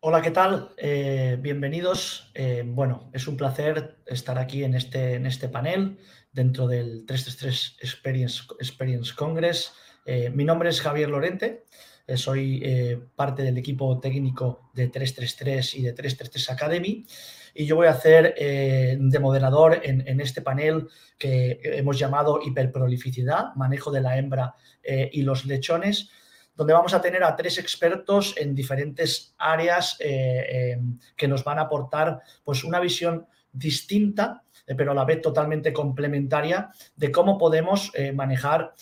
Hola, ¿qué tal? Eh, bienvenidos. Eh, bueno, es un placer estar aquí en este, en este panel dentro del 333 Experience, Experience Congress. Eh, mi nombre es Javier Lorente, soy parte del equipo técnico de 333 y de 333 Academy y yo voy a hacer de moderador en, en, este panel que hemos llamado hiperprolificidad, manejo de la hembra y los lechones donde vamos a tener a tres expertos en diferentes áreas eh, em, que nos van a aportar pues, una visión distinta, eh, pero a la vez totalmente complementaria de cómo podemos eh, manejar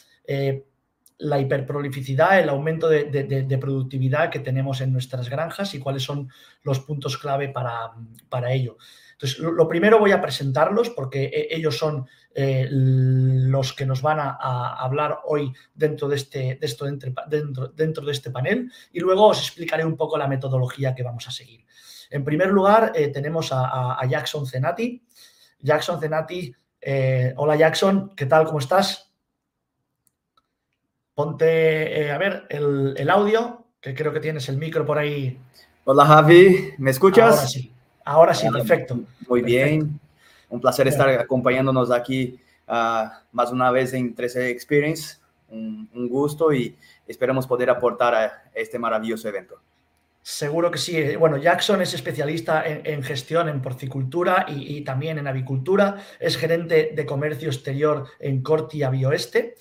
la hiperprolificidad, el aumento de, productividad que tenemos en nuestras granjas y cuáles son los puntos clave para, para ello. Entonces, lo, primero voy a presentarlos porque eh, ellos son eh, los que nos van a, hablar hoy dentro de, este, esto, dentro, dentro, de este panel y luego os explicaré un poco la metodología que vamos a seguir. En primer lugar, eh, tenemos a, Jackson Zenati. Jackson Zenati, hola Jackson, ¿qué tal? ¿Cómo estás? Ponte, a ver, el, el audio, que creo que tienes el micro por ahí. Hola Javi, ¿me escuchas? Ahora sí. Ahora sí, perfecto. Muy bien. Un placer estar acompañándonos aquí uh, más una vez en 13 Experience. Un, gusto y esperamos poder aportar a este maravilloso evento. Seguro que sí. Bueno, Jackson es especialista en, gestión en porcicultura y, también en avicultura. Es gerente de comercio exterior en Corti Bioeste.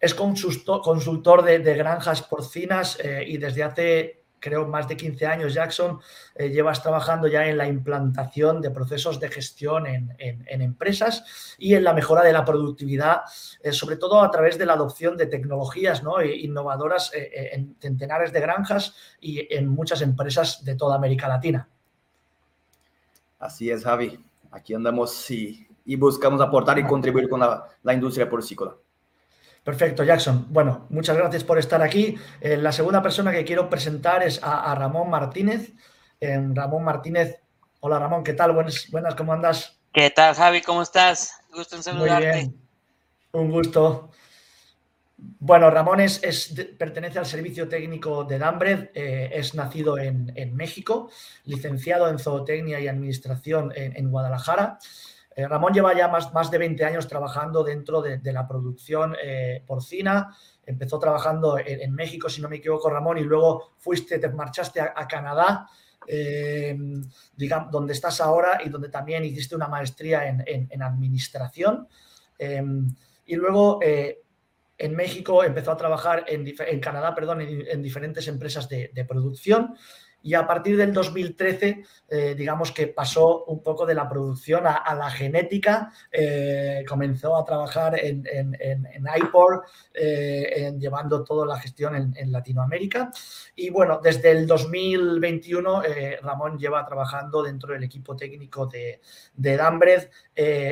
Es consultor de, granjas porcinas eh, y desde hace creo, más de 15 años, Jackson, eh, llevas trabajando ya en la implantación de procesos de gestión en, empresas y en la mejora de la productividad, eh, sobre todo a través de la adopción de tecnologías ¿no? E innovadoras eh, en centenares de granjas y en muchas empresas de toda América Latina. Así es, Javi. Aquí andamos y, buscamos aportar y contribuir con la, la industria porcícola. Perfecto, Jackson. Bueno, muchas gracias por estar aquí. Eh, la segunda persona que quiero presentar es a, Ramón Martínez. Eh, Ramón Martínez. Hola Ramón, ¿qué tal? Buenas, buenas, ¿cómo andas? ¿Qué tal, Javi? ¿Cómo estás? Gusto en saludarte. Muy bien. Un gusto. Bueno, Ramón es, pertenece al servicio técnico de Dambred, eh, es nacido en, México, licenciado en zootecnia y administración en Guadalajara. Eh, Ramón lleva ya más, más, de 20 años trabajando dentro de, la producción eh, porcina. Empezó trabajando en, México, si no me equivoco, Ramón, y luego fuiste, te marchaste a, Canadá, eh, digamos, donde estás ahora y donde también hiciste una maestría en, administración. y luego en México empezó a trabajar en, Canadá, perdón, en, diferentes empresas de producción y a partir del 2013, eh, digamos que pasó un poco de la producción a, la genética, eh, comenzó a trabajar en, en, en, IPOR, eh, llevando toda la gestión en, Latinoamérica. Y bueno, desde el 2021, Ramón lleva trabajando dentro del equipo técnico de, de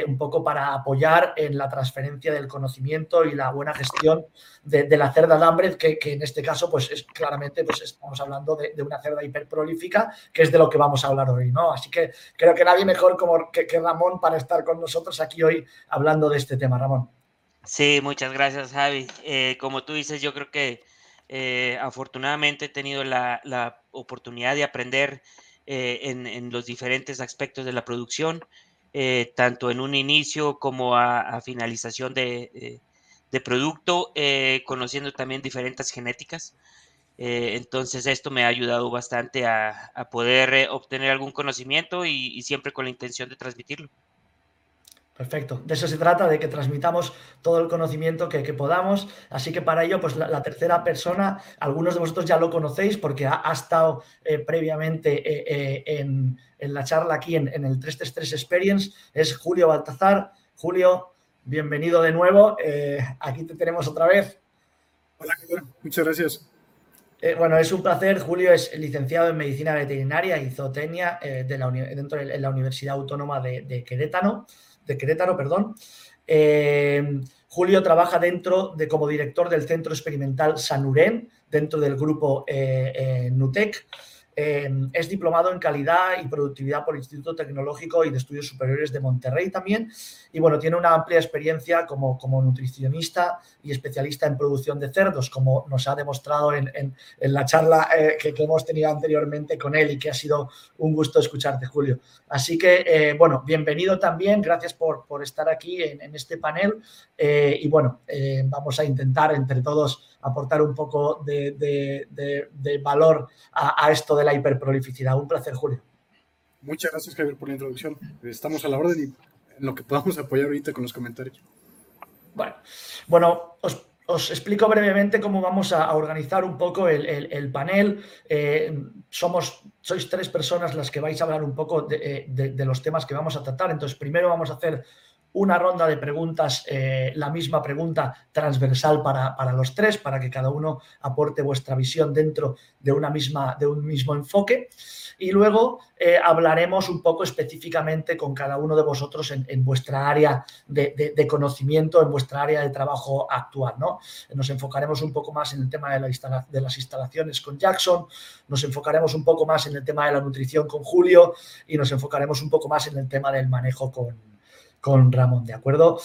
un poco para apoyar en la transferencia del conocimiento y la buena gestión de, la cerda Dambred, que, que, en este caso, pues es claramente, pues estamos hablando de, de una cerda hiper prolífica, que es de lo que vamos a hablar hoy, ¿no? Así que creo que nadie mejor como que, Ramón para estar con nosotros aquí hoy hablando de este tema, Ramón. Sí, muchas gracias, Javi. Eh, como tú dices, yo creo que eh, afortunadamente he tenido la, oportunidad de aprender eh, en, los diferentes aspectos de la producción, tanto en un inicio como a, finalización de, de producto, conociendo también diferentes genéticas. Eh, entonces esto me ha ayudado bastante a, poder eh, obtener algún conocimiento y, siempre con la intención de transmitirlo. Perfecto, de eso se trata, de que transmitamos todo el conocimiento que, podamos. Así que para ello, pues la, tercera persona, algunos de vosotros ya lo conocéis porque ha, estado eh, previamente en, la charla aquí en, el 333 Experience, es Julio Baltazar. Julio, bienvenido de nuevo. aquí te tenemos otra vez. Hola, muchas gracias. Eh, bueno, es un placer. Julio es licenciado en Medicina Veterinaria y Zootecnia eh, de la, dentro de la Universidad Autónoma de, Querétaro. De Querétaro perdón. Eh, Julio trabaja dentro de como director del Centro Experimental Sanurén, dentro del grupo NUTEC. Es diplomado en calidad y productividad por el Instituto Tecnológico y de Estudios Superiores de Monterrey también. Y bueno, tiene una amplia experiencia como, como nutricionista y especialista en producción de cerdos, como nos ha demostrado en, la charla eh, que, hemos tenido anteriormente con él y que ha sido un gusto escucharte, Julio. Así que, eh, bueno, bienvenido también. Gracias por, por estar aquí en, este panel. Eh, y bueno, vamos a intentar entre todos aportar un poco de, valor a, a esto de la hiperprolificidad. Un placer, Julio. Muchas gracias, Javier, por la introducción. Estamos a la orden y en lo que podamos apoyar ahorita con los comentarios. Bueno, bueno os, explico brevemente cómo vamos a, organizar un poco el, panel. Eh, somos, sois tres personas las que vais a hablar un poco de, de, los temas que vamos a tratar. Entonces, primero vamos a hacer una ronda de preguntas, eh, la misma pregunta transversal para, los tres, para que cada uno aporte vuestra visión dentro de, una misma, de un mismo enfoque. Y luego eh, hablaremos un poco específicamente con cada uno de vosotros en, vuestra área de, conocimiento, en vuestra área de trabajo actual. ¿no? Nos enfocaremos un poco más en el tema de, la de las instalaciones con Jackson, nos enfocaremos un poco más en el tema de la nutrición con Julio y nos enfocaremos un poco más en el tema del manejo con, con Ramón, ¿de acuerdo?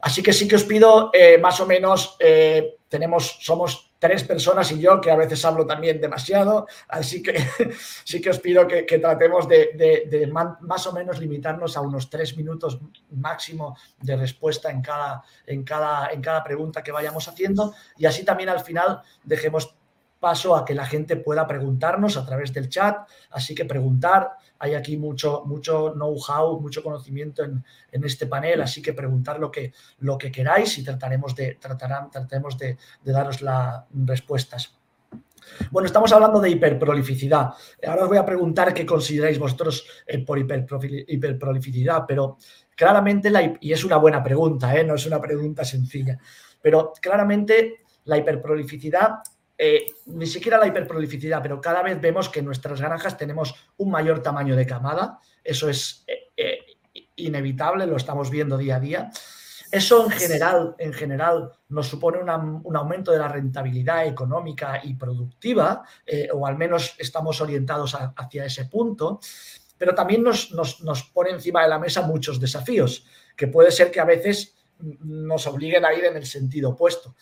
Así que sí que os pido, eh, más o menos, eh, tenemos, somos tres personas y yo, que a veces hablo también demasiado, así que sí que os pido que, tratemos de, más o menos limitarnos a unos tres minutos máximo de respuesta en cada, en, cada, en cada pregunta que vayamos haciendo y así también al final dejemos paso a que la gente pueda preguntarnos a través del chat, así que preguntar, hay aquí mucho, mucho know-how, mucho conocimiento en, este panel, así que preguntar lo que, lo que queráis y trataremos de, tratarán, trataremos de, daros las respuestas. Bueno, estamos hablando de hiperprolificidad. Ahora os voy a preguntar qué consideráis vosotros eh, por hiperprolificidad, pero claramente, la, y es una buena pregunta, ¿eh? no es una pregunta sencilla, pero claramente la hiperprolificidad eh, ni siquiera la hiperprolificidad, pero cada vez vemos que en nuestras granjas tenemos un mayor tamaño de camada. Eso es eh, eh, inevitable, lo estamos viendo día a día. Eso en general, en general nos supone un aumento de la rentabilidad económica y productiva, o al menos estamos orientados hacia ese punto, pero también nos, nos pone encima de la mesa muchos desafíos, que puede ser que a veces nos obliguen a ir en el sentido opuesto.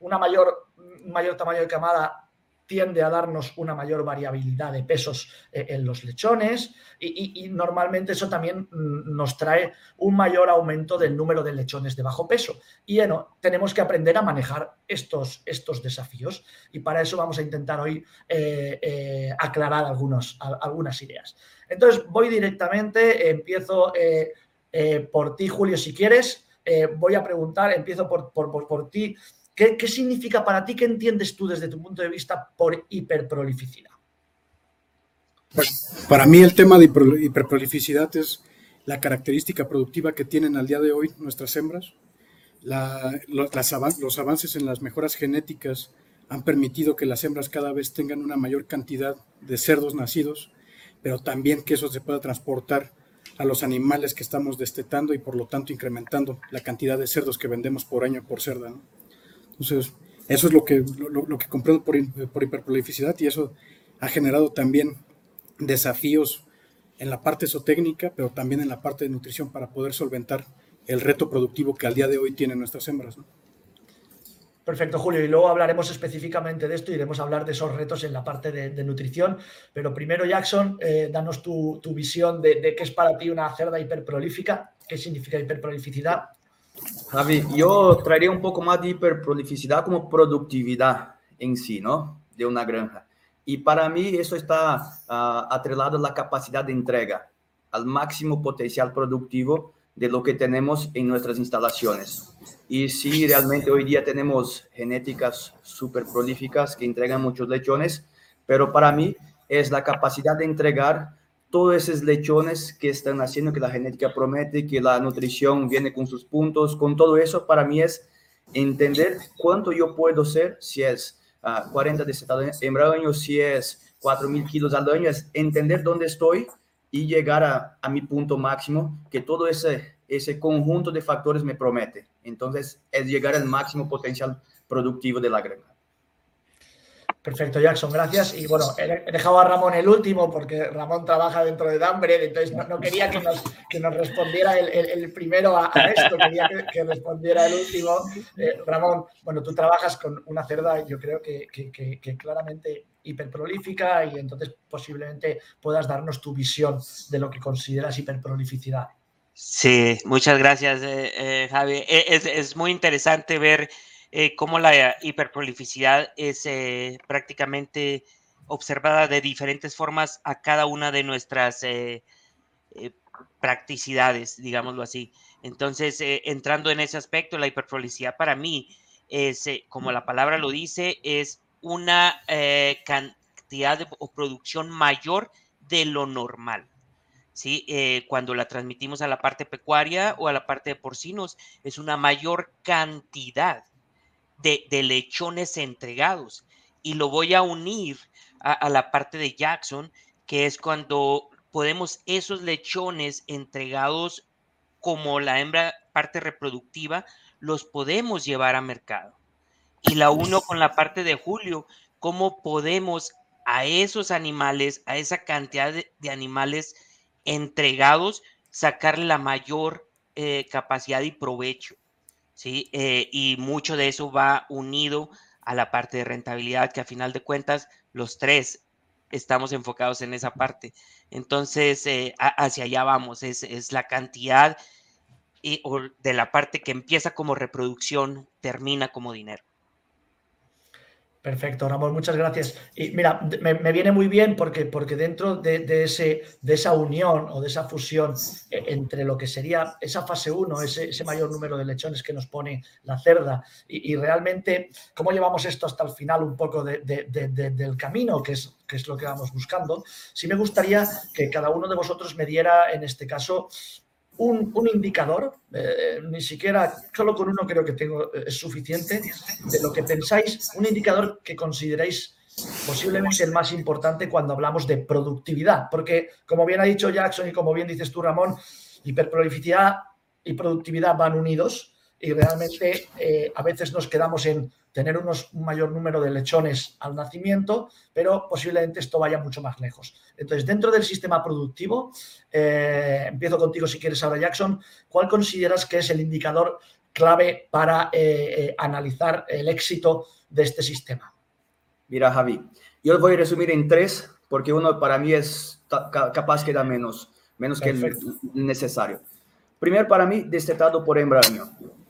Una mayor, mayor tamaño de camada tiende a darnos una mayor variabilidad de pesos eh, en los lechones y, normalmente eso también mm, nos trae un mayor aumento del número de lechones de bajo peso. Y bueno, tenemos que aprender a manejar estos, estos desafíos y para eso vamos a intentar hoy eh, aclarar algunos, algunas ideas. Entonces voy directamente, empiezo por ti Julio si quieres. Eh, voy a preguntar, empiezo por, por, ti. ¿Qué, significa para ti, qué entiendes tú desde tu punto de vista por hiperprolificidad? Pues para mí el tema de hiperprolificidad es la característica productiva que tienen al día de hoy nuestras hembras. los avances en las mejoras genéticas han permitido que las hembras cada vez tengan una mayor cantidad de cerdos nacidos, pero también que eso se pueda transportar a los animales que estamos destetando y por lo tanto incrementando la cantidad de cerdos que vendemos por año por cerda. Entonces, eso es lo que, lo, que comprendo por, por hiperprolificidad y eso ha generado también desafíos en la parte zootécnica, pero también en la parte de nutrición para poder solventar el reto productivo que al día de hoy tienen nuestras hembras. Perfecto, Julio. Y luego hablaremos específicamente de esto iremos a hablar de esos retos en la parte de, nutrición. Pero primero, Jackson, eh, danos tu, visión de, qué es para ti una cerda hiperprolífica, qué significa hiperprolificidad. Javi, yo traería un poco más de hiperprolificidad como productividad en sí, ¿no? De una granja. Y para mí eso está uh, atrelado a la capacidad de entrega, al máximo potencial productivo de lo que tenemos en nuestras instalaciones. Y sí, realmente hoy día tenemos genéticas súper prolíficas que entregan muchos lechones, pero para mí es la capacidad de entregar todos esos lechones que están haciendo que la genética promete, que la nutrición viene con sus puntos, con todo eso, para mí es entender cuánto yo puedo ser, si es 40 de en año, si es 4.000 kilos al año, es entender dónde estoy y llegar a, a mi punto máximo, que todo ese ese conjunto de factores me promete. Entonces, es llegar al máximo potencial productivo de la granja. Perfecto, Jackson, gracias. Y bueno, he dejado a Ramón el último porque Ramón trabaja dentro de Dambre, entonces no, quería que nos, que nos respondiera el, primero a, esto, quería que, respondiera el último. Eh, Ramón, bueno, tú trabajas con una cerda, yo creo que, que, claramente hiperprolífica y entonces posiblemente puedas darnos tu visión de lo que consideras hiperprolificidad. Sí, muchas gracias, eh, eh, Javi. E, es, es muy interesante ver eh, cómo la hiperprolificidad es eh, prácticamente observada de diferentes formas a cada una de nuestras eh, practicidades, digámoslo así. Entonces, entrando en ese aspecto, la hiperprolificidad para mí es, como la palabra lo dice, es una cantidad o producción mayor de lo normal. ¿sí? cuando la transmitimos a la parte pecuaria o a la parte de porcinos, es una mayor cantidad de, lechones entregados. Y lo voy a unir a, la parte de Jackson, que es cuando podemos esos lechones entregados como la hembra parte reproductiva, los podemos llevar a mercado. Y la uno con la parte de Julio, cómo podemos a esos animales, a esa cantidad de, animales entregados, sacar la mayor eh, capacidad y provecho. ¿Sí? Eh, y mucho de eso va unido a la parte de rentabilidad, que a final de cuentas los tres estamos enfocados en esa parte. Entonces, eh, hacia allá vamos, es, es la cantidad y, de la parte que empieza como reproducción, termina como dinero. Perfecto, Ramón, muchas gracias. Y mira, me, viene muy bien porque, porque dentro de, ese, de esa unión o de esa fusión eh, entre lo que sería esa fase 1, ese, mayor número de lechones que nos pone la cerda y, realmente cómo llevamos esto hasta el final un poco del camino, que es, que es lo que vamos buscando, sí me gustaría que cada uno de vosotros me diera en este caso un, indicador, eh, ni siquiera, solo con uno creo que tengo, eh, es suficiente, de lo que pensáis, un indicador que consideréis posiblemente el más importante cuando hablamos de productividad, porque como bien ha dicho Jackson y como bien dices tú, Ramón, hiperprolificidad y productividad van unidos y realmente eh, a veces nos quedamos en tener unos, un mayor número de lechones al nacimiento, pero posiblemente esto vaya mucho más lejos. Entonces, dentro del sistema productivo, eh, empiezo contigo si quieres ahora, Jackson, ¿cuál consideras que es el indicador clave para eh, analizar el éxito de este sistema? Mira, Javi, yo voy a resumir en tres, porque uno para mí es capaz que da menos, menos que el necesario. Primero, para mí, destetado por hembra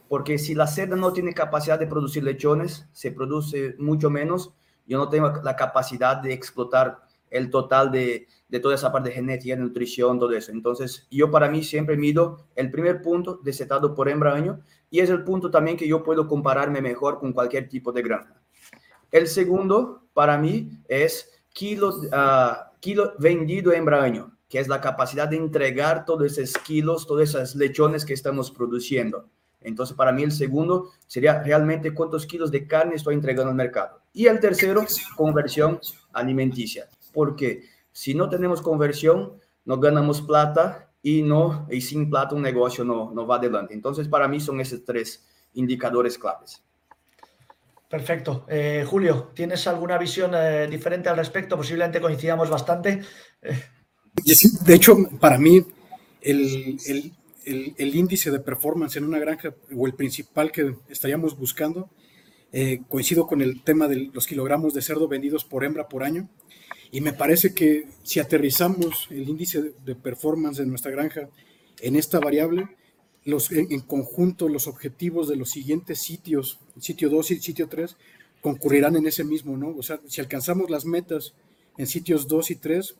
porque si la seda no tiene capacidad de producir lechones, se produce mucho menos, yo no tengo la capacidad de explotar el total de, de toda esa parte de genética, nutrición, todo eso. Entonces, yo para mí siempre mido el primer punto desetado por hembra año y es el punto también que yo puedo compararme mejor con cualquier tipo de granja. El segundo, para mí, es kilo, uh, kilo vendido hembra año, que es la capacidad de entregar todos esos kilos, todos esos lechones que estamos produciendo. Entonces, para mí el segundo sería realmente cuántos kilos de carne estoy entregando al mercado. Y el tercero, conversión alimenticia. Porque si no tenemos conversión, no ganamos plata y, no, y sin plata un negocio no, no va adelante. Entonces, para mí son esos tres indicadores claves. Perfecto. Eh, Julio, ¿tienes alguna visión eh, diferente al respecto? Posiblemente coincidamos bastante. De hecho, para mí, el, el, el, índice de performance en una granja o el principal que estaríamos buscando, eh, coincido con el tema de los kilogramos de cerdo vendidos por hembra por año. Y me parece que si aterrizamos el índice de performance de nuestra granja en esta variable, los, en, conjunto los objetivos de los siguientes sitios, sitio 2 y sitio 3, concurrirán en ese mismo, ¿no? O sea, si alcanzamos las metas en sitios 2 y 3,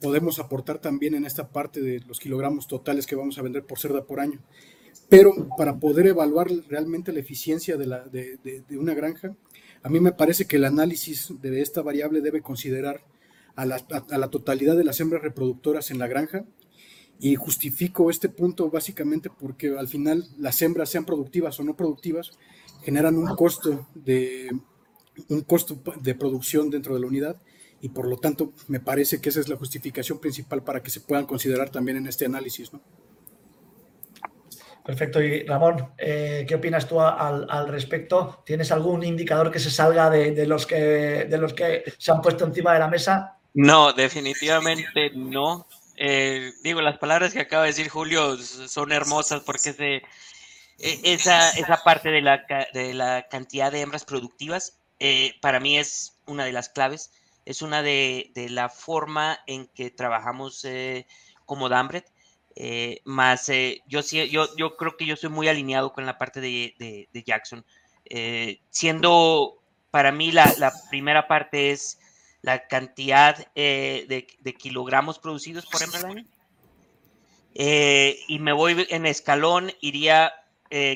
podemos aportar también en esta parte de los kilogramos totales que vamos a vender por cerda por año. Pero para poder evaluar realmente la eficiencia de, la, de, una granja, a mí me parece que el análisis de esta variable debe considerar a la, a la totalidad de las hembras reproductoras en la granja y justifico este punto básicamente porque al final las hembras, sean productivas o no productivas, generan un costo de, un costo de producción dentro de la unidad y por lo tanto me parece que esa es la justificación principal para que se puedan considerar también en este análisis. ¿no? Perfecto. Y Ramón, eh, ¿qué opinas tú al, respecto? ¿Tienes algún indicador que se salga de, los que, de los que se han puesto encima de la mesa? No, definitivamente no. Eh, digo, las palabras que acaba de decir Julio son hermosas porque e, esa, esa parte de la, de la cantidad de hembras productivas eh, para mí es una de las claves. Es una de, de la forma en que trabajamos como Dambret eh, más eh, yo, yo, yo creo que yo soy muy alineado con la parte de, Jackson. Eh, siendo para mí la, primera parte es la cantidad de, kilogramos producidos por hembra al año. y me voy en escalón, iría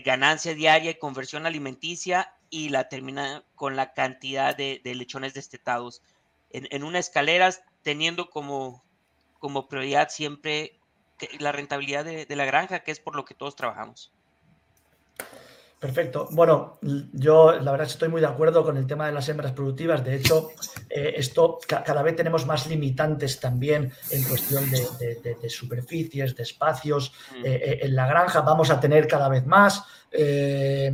ganancia diaria y conversión alimenticia y la termina con la cantidad de, lechones destetados. En, en, una escalera, teniendo como, como prioridad siempre la rentabilidad de, la granja, que es por lo que todos trabajamos. Perfecto. Bueno, yo la verdad estoy muy de acuerdo con el tema de las hembras productivas. De hecho, eh, esto cada vez tenemos más limitantes también en cuestión de, superficies, de espacios. Mm. Eh, eh, en la granja vamos a tener cada vez más. Eh,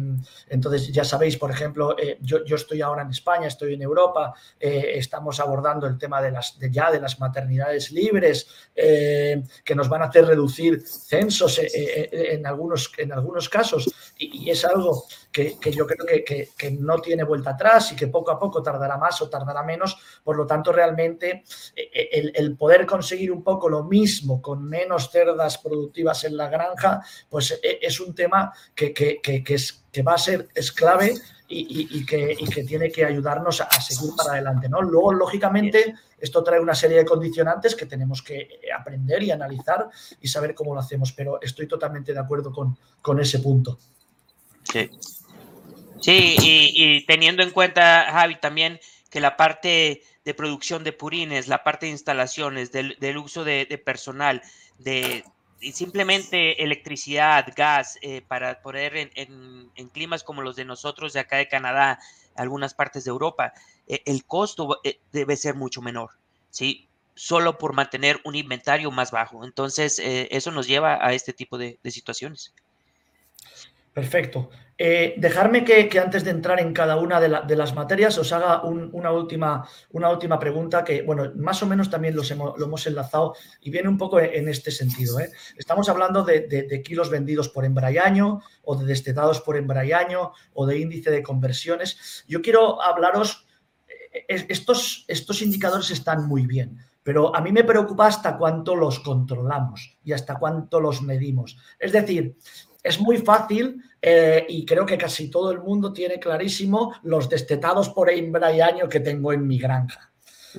entonces, ya sabéis, por ejemplo, eh, yo, estoy ahora en España, estoy en Europa, eh, estamos abordando el tema de las, ya de las maternidades libres, que nos van a hacer reducir censos en, algunos, en algunos casos, y, es algo que, yo creo que, no tiene vuelta atrás y que poco a poco tardará más o tardará menos. Por lo tanto, realmente el, el poder conseguir un poco lo mismo con menos cerdas productivas en la granja, pues es un tema que que, es, que va a ser es clave y, que, que, tiene que ayudarnos a, seguir para adelante. ¿no? Luego, lógicamente, esto trae una serie de condicionantes que tenemos que aprender y analizar y saber cómo lo hacemos, pero estoy totalmente de acuerdo con, con ese punto. Sí, sí y, teniendo en cuenta, Javi, también que la parte de producción de purines, la parte de instalaciones, del, uso de, personal, de, simplemente electricidad, gas, eh, para poder en, climas como los de nosotros de acá de Canadá, algunas partes de Europa, eh, el costo eh, debe ser mucho menor, ¿sí? Solo por mantener un inventario más bajo. Entonces, eso nos lleva a este tipo de situaciones. Perfecto. Eh, dejarme que, antes de entrar en cada una de, las materias os haga una, última, una, última, pregunta que, bueno, más o menos también los hemos, lo hemos enlazado y viene un poco en este sentido. ¿eh? Estamos hablando de, kilos vendidos por embrayaño o de destetados por embrayaño o de índice de conversiones. Yo quiero hablaros, eh, estos, estos indicadores están muy bien, pero a mí me preocupa hasta cuánto los controlamos y hasta cuánto los medimos. Es decir, es muy fácil eh, y creo que casi todo el mundo tiene clarísimo los destetados por y año que tengo en mi granja.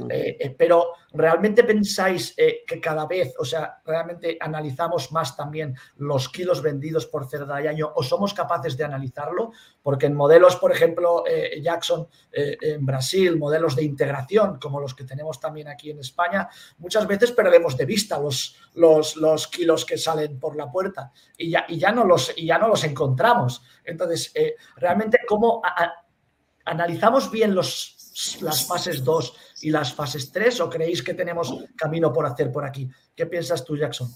Eh, eh, pero realmente pensáis que cada vez, o sea, realmente analizamos más también los kilos vendidos por cerda y año o somos capaces de analizarlo, porque en modelos, por ejemplo, Jackson en Brasil, modelos de integración como los que tenemos también aquí en España, muchas veces perdemos de vista los, los, los kilos que salen por la puerta y ya, y ya, no, los, y ya no los encontramos. Entonces, realmente, ¿cómo analizamos bien los las fases 2 y las fases 3 o creéis que tenemos camino por hacer por aquí? ¿Qué piensas tú, Jackson?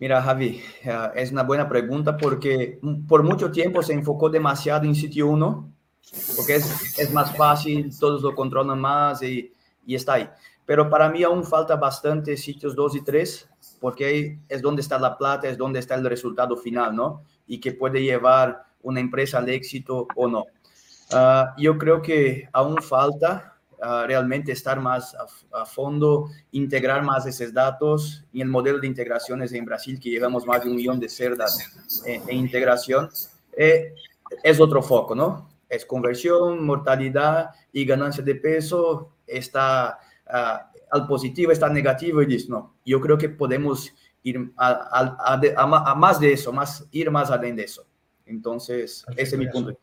Mira, Javi, eh, es una buena pregunta porque por mucho tiempo se enfocó demasiado en sitio 1, porque es, es, más fácil, todos lo controlan más y, y, está ahí. Pero para mí aún falta bastante sitios 2 y 3, porque ahí es donde está la plata, es donde está el resultado final, ¿no? Y que puede llevar una empresa al éxito o no. Ah, yo creo que aún falta ah, realmente estar más a, fondo, integrar más esos datos y el modelo de integraciones en Brasil, que llevamos más de un millón de cerdas en, integración, eh, es otro foco, ¿no? Es conversión, mortalidad y ganancia de peso, está ah, al positivo, está negativo y dice, no, yo creo que podemos ir a, a, más de eso, más, ir más allá de eso. Entonces, ese es mi punto.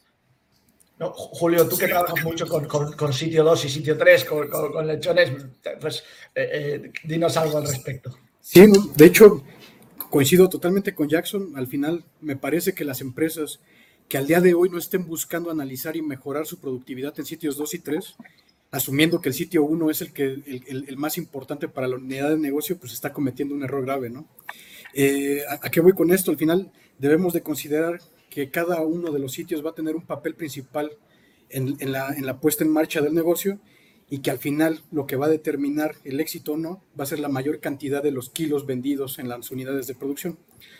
Julio, tú que trabajas mucho con, sitio 2 y sitio 3, con, lechones, pues eh, eh, dinos algo al respecto. Sí, de hecho, coincido totalmente con Jackson. Al final, me parece que las empresas que al día de hoy no estén buscando analizar y mejorar su productividad en sitios 2 y 3, asumiendo que el sitio 1 es el, que, el, más importante para la unidad de negocio, pues está cometiendo un error grave, ¿no? Eh, ¿a, qué voy con esto? Al final, debemos de considerar que cada uno de los sitios va a tener un papel principal en, la, puesta en marcha del negocio y que al final lo que va a determinar el éxito o no va a ser la mayor cantidad de los kilos vendidos en las unidades de producción.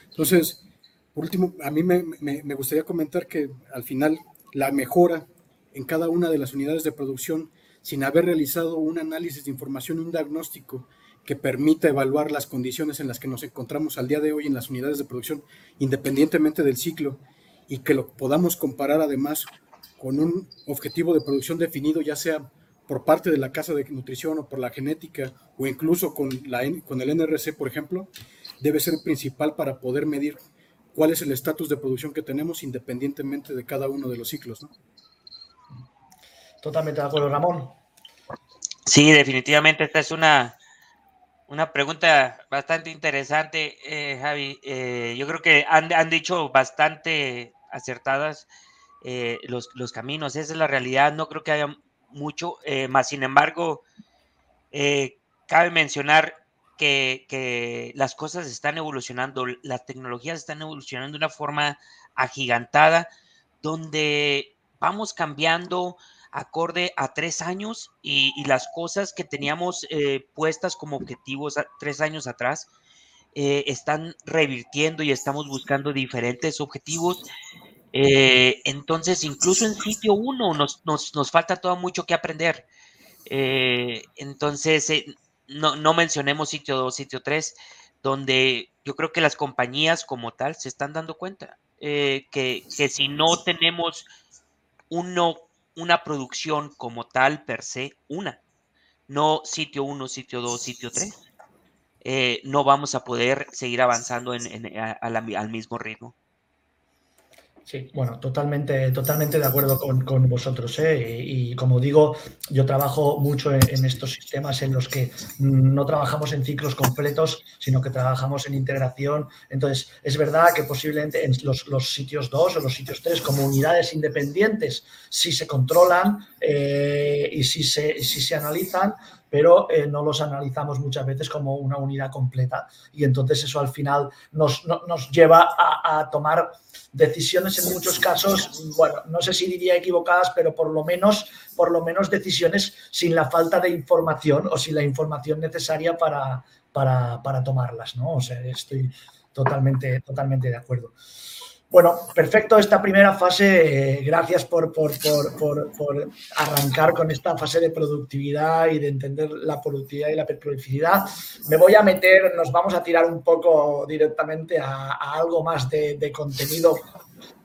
Entonces, por último, a mí me, me, gustaría comentar que al final la mejora en cada una de las unidades de producción, sin haber realizado un análisis de información, un diagnóstico que permita evaluar las condiciones en las que nos encontramos al día de hoy en las unidades de producción, independientemente del ciclo, y que lo podamos comparar además con un objetivo de producción definido, ya sea por parte de la casa de nutrición o por la genética o incluso con, la, con el NRC, por ejemplo, debe ser principal para poder medir cuál es el estatus de producción que tenemos independientemente de cada uno de los ciclos. ¿no? Totalmente de acuerdo, Ramón. Sí, definitivamente esta es una, una pregunta bastante interesante, eh, Javi. Eh, yo creo que han, han dicho bastante acertadas eh, los, los, caminos. Esa es la realidad. No creo que haya mucho, más sin embargo, cabe mencionar que, las cosas están evolucionando, las tecnologías están evolucionando de una forma agigantada, donde vamos cambiando acorde a tres años y, las cosas que teníamos eh, puestas como objetivos tres años atrás están revirtiendo y estamos buscando diferentes objetivos eh, entonces, incluso en sitio 1 nos, nos, falta todo mucho que aprender. Eh, entonces, eh, no, no, mencionemos sitio 2, sitio 3, donde yo creo que las compañías como tal se están dando cuenta que, que, si no tenemos uno, una producción como tal per se, una, no sitio 1, sitio 2, sitio 3, no vamos a poder seguir avanzando en, al mismo ritmo. Sí, bueno, totalmente, totalmente de acuerdo con, vosotros. ¿eh? Y, como digo, yo trabajo mucho en, estos sistemas en los que no trabajamos en ciclos completos, sino que trabajamos en integración. Entonces, es verdad que posiblemente en los, sitios 2 o los sitios 3, como unidades independientes, sí se controlan eh, y se, sí se analizan, pero eh, no los analizamos muchas veces como una unidad completa. Y entonces eso al final nos, nos lleva a, a tomar decisiones en muchos casos, bueno, no sé si diría equivocadas, pero por lo menos, por lo menos decisiones sin la falta de información o sin la información necesaria para, para, para tomarlas, ¿no? O sea, estoy totalmente, totalmente de acuerdo. Bueno, perfecto esta primera fase. Gracias por, por, por, por, arrancar con esta fase de productividad y de entender la productividad y la productividad. Me voy a meter, nos vamos a tirar un poco directamente a, algo más de, de, contenido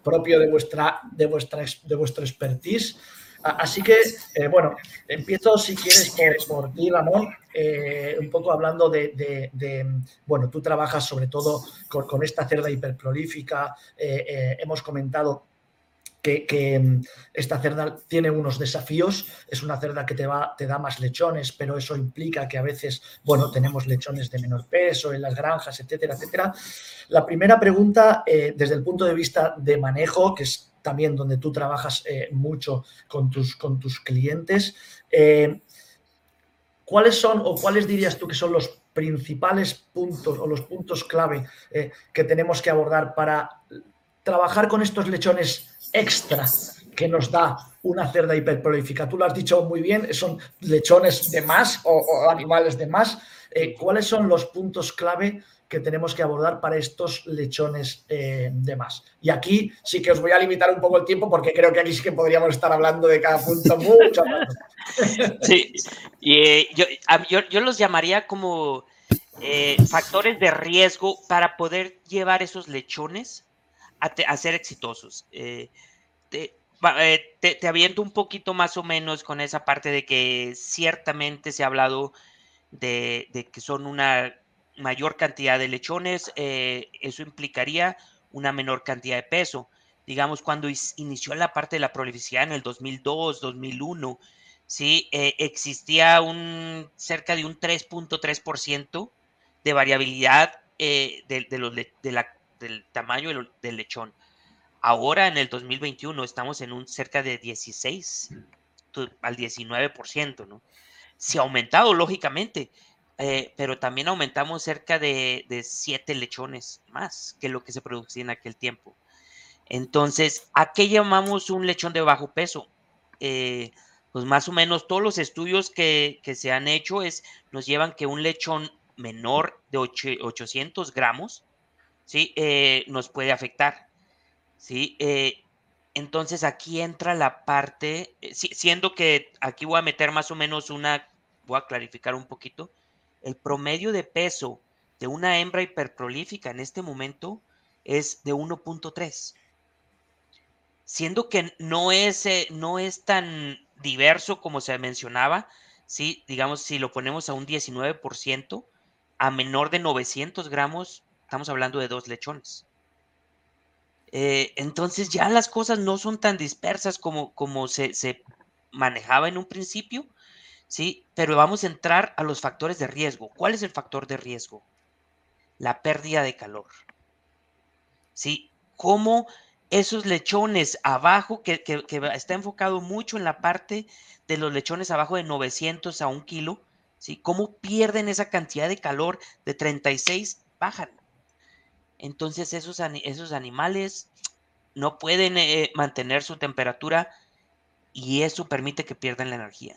propio de vuestra, de vuestra, de vuestro expertise. Así que, eh, bueno, empiezo si quieres por, por ti, Ramón, eh, un poco hablando de, bueno, tú trabajas sobre todo con, esta cerda hiperprolífica, eh, hemos comentado que, mm, esta cerda tiene unos desafíos, es una cerda que te, va, te da más lechones, pero eso implica que a veces, bueno, tenemos lechones de menor peso en las granjas, etcétera, etcétera. La primera pregunta, desde el punto de vista de manejo, que es también donde tú trabajas eh, mucho con tus, con tus clientes. Eh, ¿Cuáles son o cuáles dirías tú que son los principales puntos o los puntos clave eh, que tenemos que abordar para trabajar con estos lechones extra que nos da una cerda hiperprolífica? Tú lo has dicho muy bien, son lechones de más o, animales de más. ¿Cuáles son los puntos clave que tenemos que abordar para estos lechones eh, de más. Y aquí sí que os voy a limitar un poco el tiempo porque creo que aquí sí que podríamos estar hablando de cada punto mucho Sí, y, eh, yo, los llamaría como eh, factores de riesgo para poder llevar esos lechones a, ser exitosos. Te, te, aviento un poquito más o menos con esa parte de que ciertamente se ha hablado de, de que son una mayor cantidad de lechones, eh, eso implicaría una menor cantidad de peso. Digamos, cuando inició la parte de la prolificidad en el 2002, 2001, ¿sí? Eh, existía un, cerca de un 3.3% de variabilidad eh, de, los, del tamaño del, lechón. Ahora, en el 2021, estamos en un cerca de 16 al 19%, ¿no? Se ha aumentado, lógicamente, eh, pero también aumentamos cerca de, de siete lechones más que lo que se producía en aquel tiempo. Entonces, ¿a qué llamamos un lechón de bajo peso? Eh, pues más o menos todos los estudios que, se han hecho es, nos llevan que un lechón menor de 800 gramos, ¿sí? Eh, nos puede afectar, ¿sí? Entonces aquí entra la parte, siendo que aquí voy a meter más o menos una, voy a clarificar un poquito, el promedio de peso de una hembra hiperprolífica en este momento es de 1.3 siendo que no es, eh, no es tan diverso como se mencionaba, ¿sí? digamos, si lo ponemos a un 19%, a menor de 900 gramos, estamos hablando de dos lechones. Eh, entonces ya las cosas no son tan dispersas como, como se, se, manejaba en un principio, ¿sí? Pero vamos a entrar a los factores de riesgo. ¿Cuál es el factor de riesgo? La pérdida de calor. ¿Sí? ¿Cómo esos lechones abajo, que, está enfocado mucho en la parte de los lechones abajo de 900 a un kilo, ¿sí? ¿Cómo pierden esa cantidad de calor de 36? Bajan. Entonces esos, esos animales no pueden eh, mantener su temperatura y eso permite que pierdan la energía.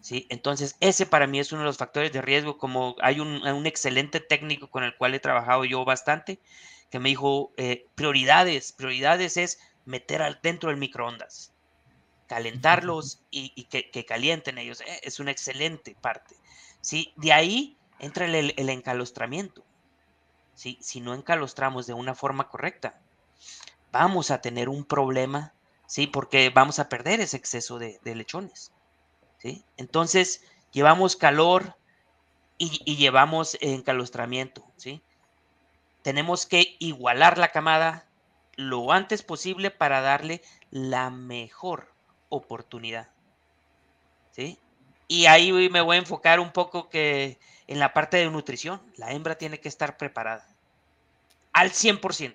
¿Sí? Entonces ese para mí es uno de los factores de riesgo, como hay un, un excelente técnico con el cual he trabajado yo bastante, que me dijo, eh, prioridades, prioridades es meter al, dentro del microondas, calentarlos y, que, calienten ellos. Eh, es una excelente parte. ¿sí? De ahí entra el, encalostramiento. ¿sí? Si no encalostramos de una forma correcta, vamos a tener un problema, ¿sí? porque vamos a perder ese exceso de, lechones. Entonces, llevamos calor y, y llevamos encalostramiento. ¿sí? tenemos que igualar la camada lo antes posible para darle la mejor oportunidad. ¿Sí? Y ahí me voy a enfocar un poco que en la parte de nutrición, la hembra tiene que estar preparada al 100%.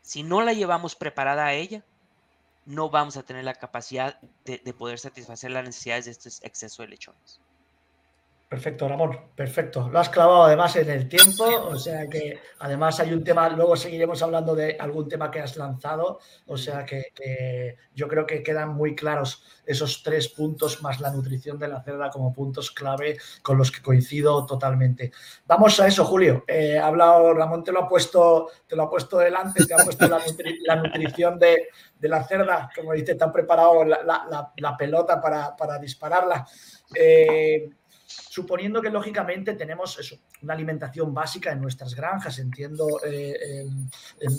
Si no la llevamos preparada a ella, no vamos a tener la capacidad de, de poder satisfacer las necesidades de este exceso de lechones. Perfecto, Ramón, perfecto. Lo has clavado además en el tiempo, o sea que además hay un tema, luego seguiremos hablando de algún tema que has lanzado, o sea que, yo creo que quedan muy claros esos tres puntos más la nutrición de la cerda como puntos clave con los que coincido totalmente. Vamos a eso, Julio. Eh, ha hablado, Ramón te lo ha puesto, te lo ha puesto delante, te ha puesto la, nutrición de, la cerda, como dice, te han preparado la, pelota para, para dispararla. Eh, suponiendo que lógicamente tenemos una alimentación básica en nuestras granjas, entiendo, eh,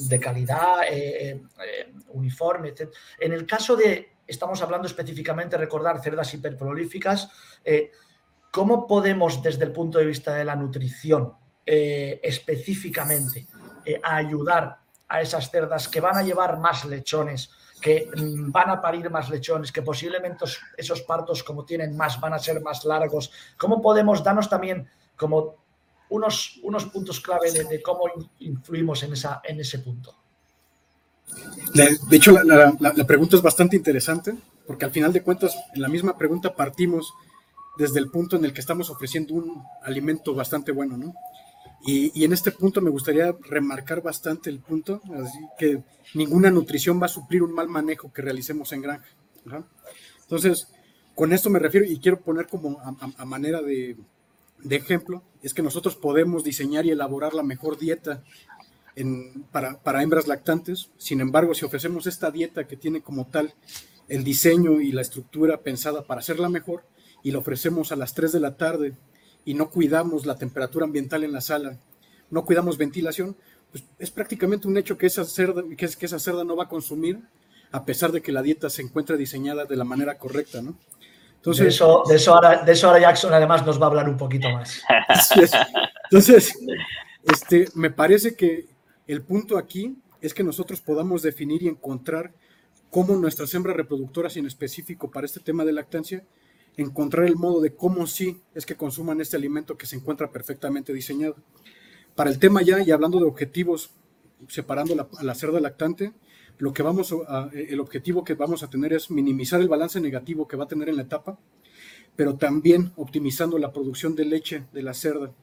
de calidad, eh, eh, uniforme, etc. En el caso de, estamos hablando específicamente, recordar, cerdas hiperprolíficas, ¿cómo podemos desde el punto de vista de la nutrición específicamente ayudar a esas cerdas que van a llevar más lechones? Que mm, van a parir más lechones, que posiblemente esos partos como tienen más van a ser más largos. ¿Cómo podemos darnos también como unos, unos puntos clave de, cómo influimos en, esa, en ese punto? De, hecho, la, la, pregunta es bastante interesante, porque al final de cuentas, en la misma pregunta partimos desde el punto en el que estamos ofreciendo un alimento bastante bueno, ¿no? Y, en este punto me gustaría remarcar bastante el punto, que ninguna nutrición va a suplir un mal manejo que realicemos en granja. Entonces, con esto me refiero y quiero poner como a, manera de, ejemplo, es que nosotros podemos diseñar y elaborar la mejor dieta para, para hembras lactantes. Sin embargo, si ofrecemos esta dieta que tiene como tal el diseño y la estructura pensada para hacerla mejor y la ofrecemos a las 3 de la tarde y no cuidamos la temperatura ambiental en la sala, no cuidamos ventilación, pues es prácticamente un hecho que esa cerda, que, que esa cerda no va a consumir a pesar de que la dieta se encuentra diseñada de la manera correcta, ¿no? Entonces, de, eso, de, eso ahora, de eso ahora Jackson además nos va a hablar un poquito más. Entonces, este, me parece que el punto aquí es que nosotros podamos definir y encontrar cómo nuestras hembras reproductoras, y en específico para este tema de lactancia, encontrar el modo de cómo sí es que consuman este alimento que se encuentra perfectamente diseñado. Para el tema ya, y hablando de objetivos, separando la, a la cerda lactante, lo que vamos a, el objetivo que vamos a tener es minimizar el balance negativo que va a tener en la etapa, pero también optimizando la producción de leche de la cerda,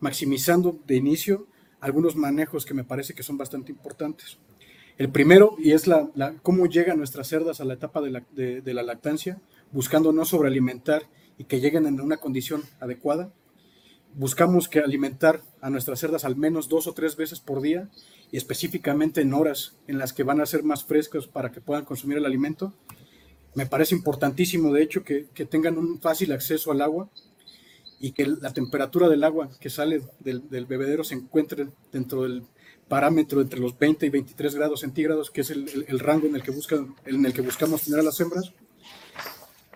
maximizando de inicio algunos manejos que me parece que son bastante importantes. El primero, y es la, cómo llegan nuestras cerdas a la etapa de la, de la lactancia, buscando no sobrealimentar y que lleguen en una condición adecuada. Buscamos que alimentar a nuestras cerdas al menos dos o tres veces por día y específicamente en horas en las que van a ser más frescos para que puedan consumir el alimento. Me parece importantísimo, de hecho, que, tengan un fácil acceso al agua y que la temperatura del agua que sale del, bebedero se encuentre dentro del parámetro entre los 20 y 23 grados centígrados, que es el, rango en el, que buscan, en el que buscamos tener a las hembras.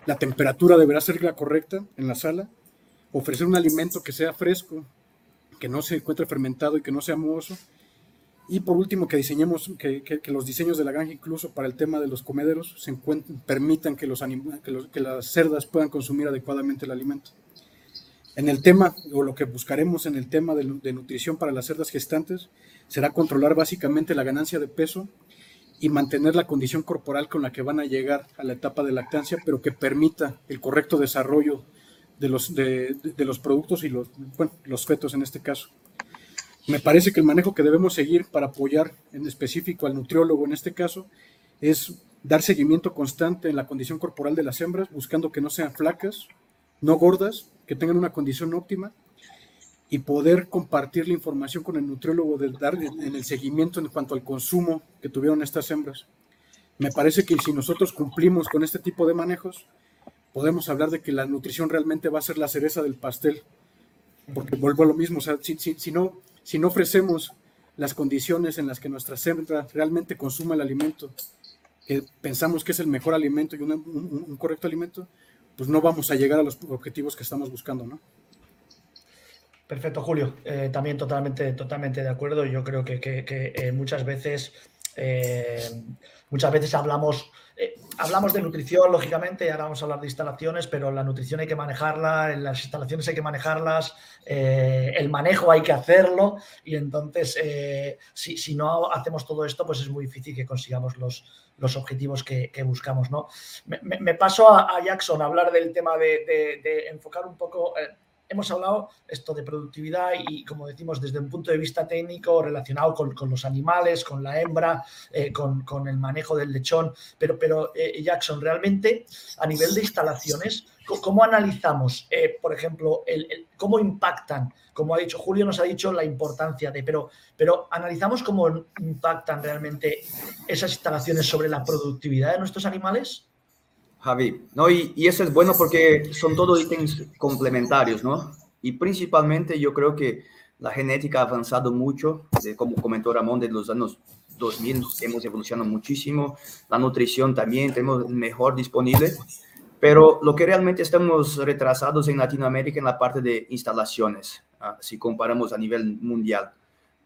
La temperatura deberá ser la correcta en la sala. Ofrecer un alimento que sea fresco, que no se encuentre fermentado y que no sea mohoso y por último, que diseñemos, que, que, los diseños de la granja, incluso para el tema de los comederos, permitan que, los que, las cerdas puedan consumir adecuadamente el alimento. En el tema, o lo que buscaremos en el tema de, nutrición para las cerdas gestantes, será controlar básicamente la ganancia de peso y mantener la condición corporal con la que van a llegar a la etapa de lactancia, pero que permita el correcto desarrollo de los, de, los productos y los, bueno, los fetos en este caso. Me parece que el manejo que debemos seguir para apoyar en específico al nutriólogo en este caso es dar seguimiento constante en la condición corporal de las hembras, buscando que no sean flacas, no gordas, que tengan una condición óptima y poder compartir la información con el nutriólogo de dar en el seguimiento en cuanto al consumo que tuvieron estas hembras. Me parece que si nosotros cumplimos con este tipo de manejos, podemos hablar de que la nutrición realmente va a ser la cereza del pastel, porque vuelvo a lo mismo, sea, si, si no si no ofrecemos las condiciones en las que nuestra hembra realmente consuma el alimento, que pensamos que es el mejor alimento y un, correcto alimento, pues no vamos a llegar a los objetivos que estamos buscando, ¿no? Perfecto, Julio. Eh, también totalmente, totalmente de acuerdo. Yo creo que, eh, muchas veces, eh, muchas veces hablamos hablamos de nutrición, lógicamente, y ahora vamos a hablar de instalaciones, pero la nutrición hay que manejarla, las instalaciones hay que manejarlas, el manejo hay que hacerlo, y entonces, eh, si, no hacemos todo esto, pues es muy difícil que consigamos los, los objetivos que, buscamos. ¿no? Me, paso a, Jackson a hablar del tema de, enfocar un poco hemos hablado esto de productividad y, como decimos, desde un punto de vista técnico relacionado con, los animales, con la hembra, eh, con, el manejo del lechón, pero, pero eh, Jackson, realmente a nivel de instalaciones, ¿cómo analizamos, eh, por ejemplo, el, cómo impactan? Como ha dicho Julio, nos ha dicho la importancia de, pero, pero analizamos cómo impactan realmente esas instalaciones sobre la productividad de nuestros animales. Javi, ¿no? Y, y, eso es bueno porque son todos ítems complementarios, ¿no? Y principalmente yo creo que la genética ha avanzado mucho, como comentó Ramón, de los años 2000 hemos evolucionado muchísimo, la nutrición también tenemos mejor disponible, pero lo que realmente estamos retrasados en Latinoamérica en la parte de instalaciones, ¿ah? si comparamos a nivel mundial,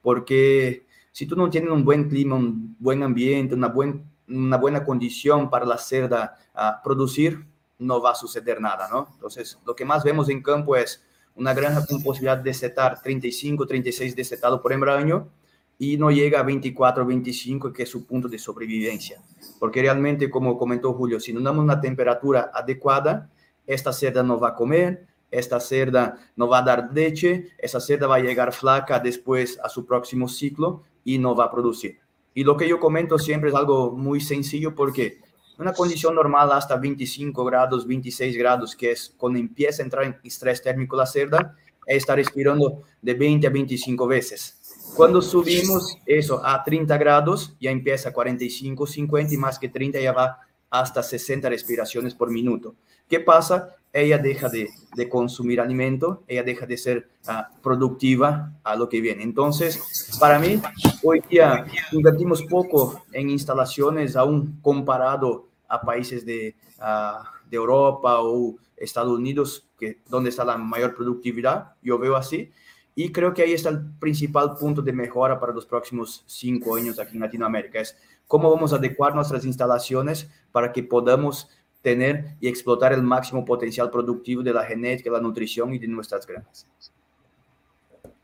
porque si tú no tienes un buen clima, un buen ambiente, una buena una buena condición para la cerda a producir, no va a suceder nada, ¿no? Entonces, lo que más vemos en campo es una granja con posibilidad de setar 35, 36 de setado por hembra año y no llega a 24, 25, que es su punto de sobrevivencia. Porque realmente, como comentó Julio, si no damos una temperatura adecuada, esta cerda no va a comer, esta cerda no va a dar leche, esa cerda va a llegar flaca después a su próximo ciclo y no va a producir. Y lo que yo comento siempre es algo muy sencillo porque una condición normal hasta 25 grados, 26 grados, que es cuando empieza a entrar en estrés térmico la cerda, es estar respirando de 20 a 25 veces. Cuando subimos eso a 30 grados, ya empieza a 45, 50 y más que 30 ya va hasta 60 respiraciones por minuto. ¿Qué pasa? Ella deja de, de consumir alimento, ella deja de ser uh, productiva a lo que viene. Entonces, para mí, hoy día invertimos poco en instalaciones aún comparado a países de, uh, de Europa o Estados Unidos, que, donde está la mayor productividad, yo veo así. Y creo que ahí está el principal punto de mejora para los próximos cinco años aquí en Latinoamérica. Es cómo vamos a adecuar nuestras instalaciones para que podamos tener y explotar el máximo potencial productivo de la genética, la nutrición y de nuestras granjas.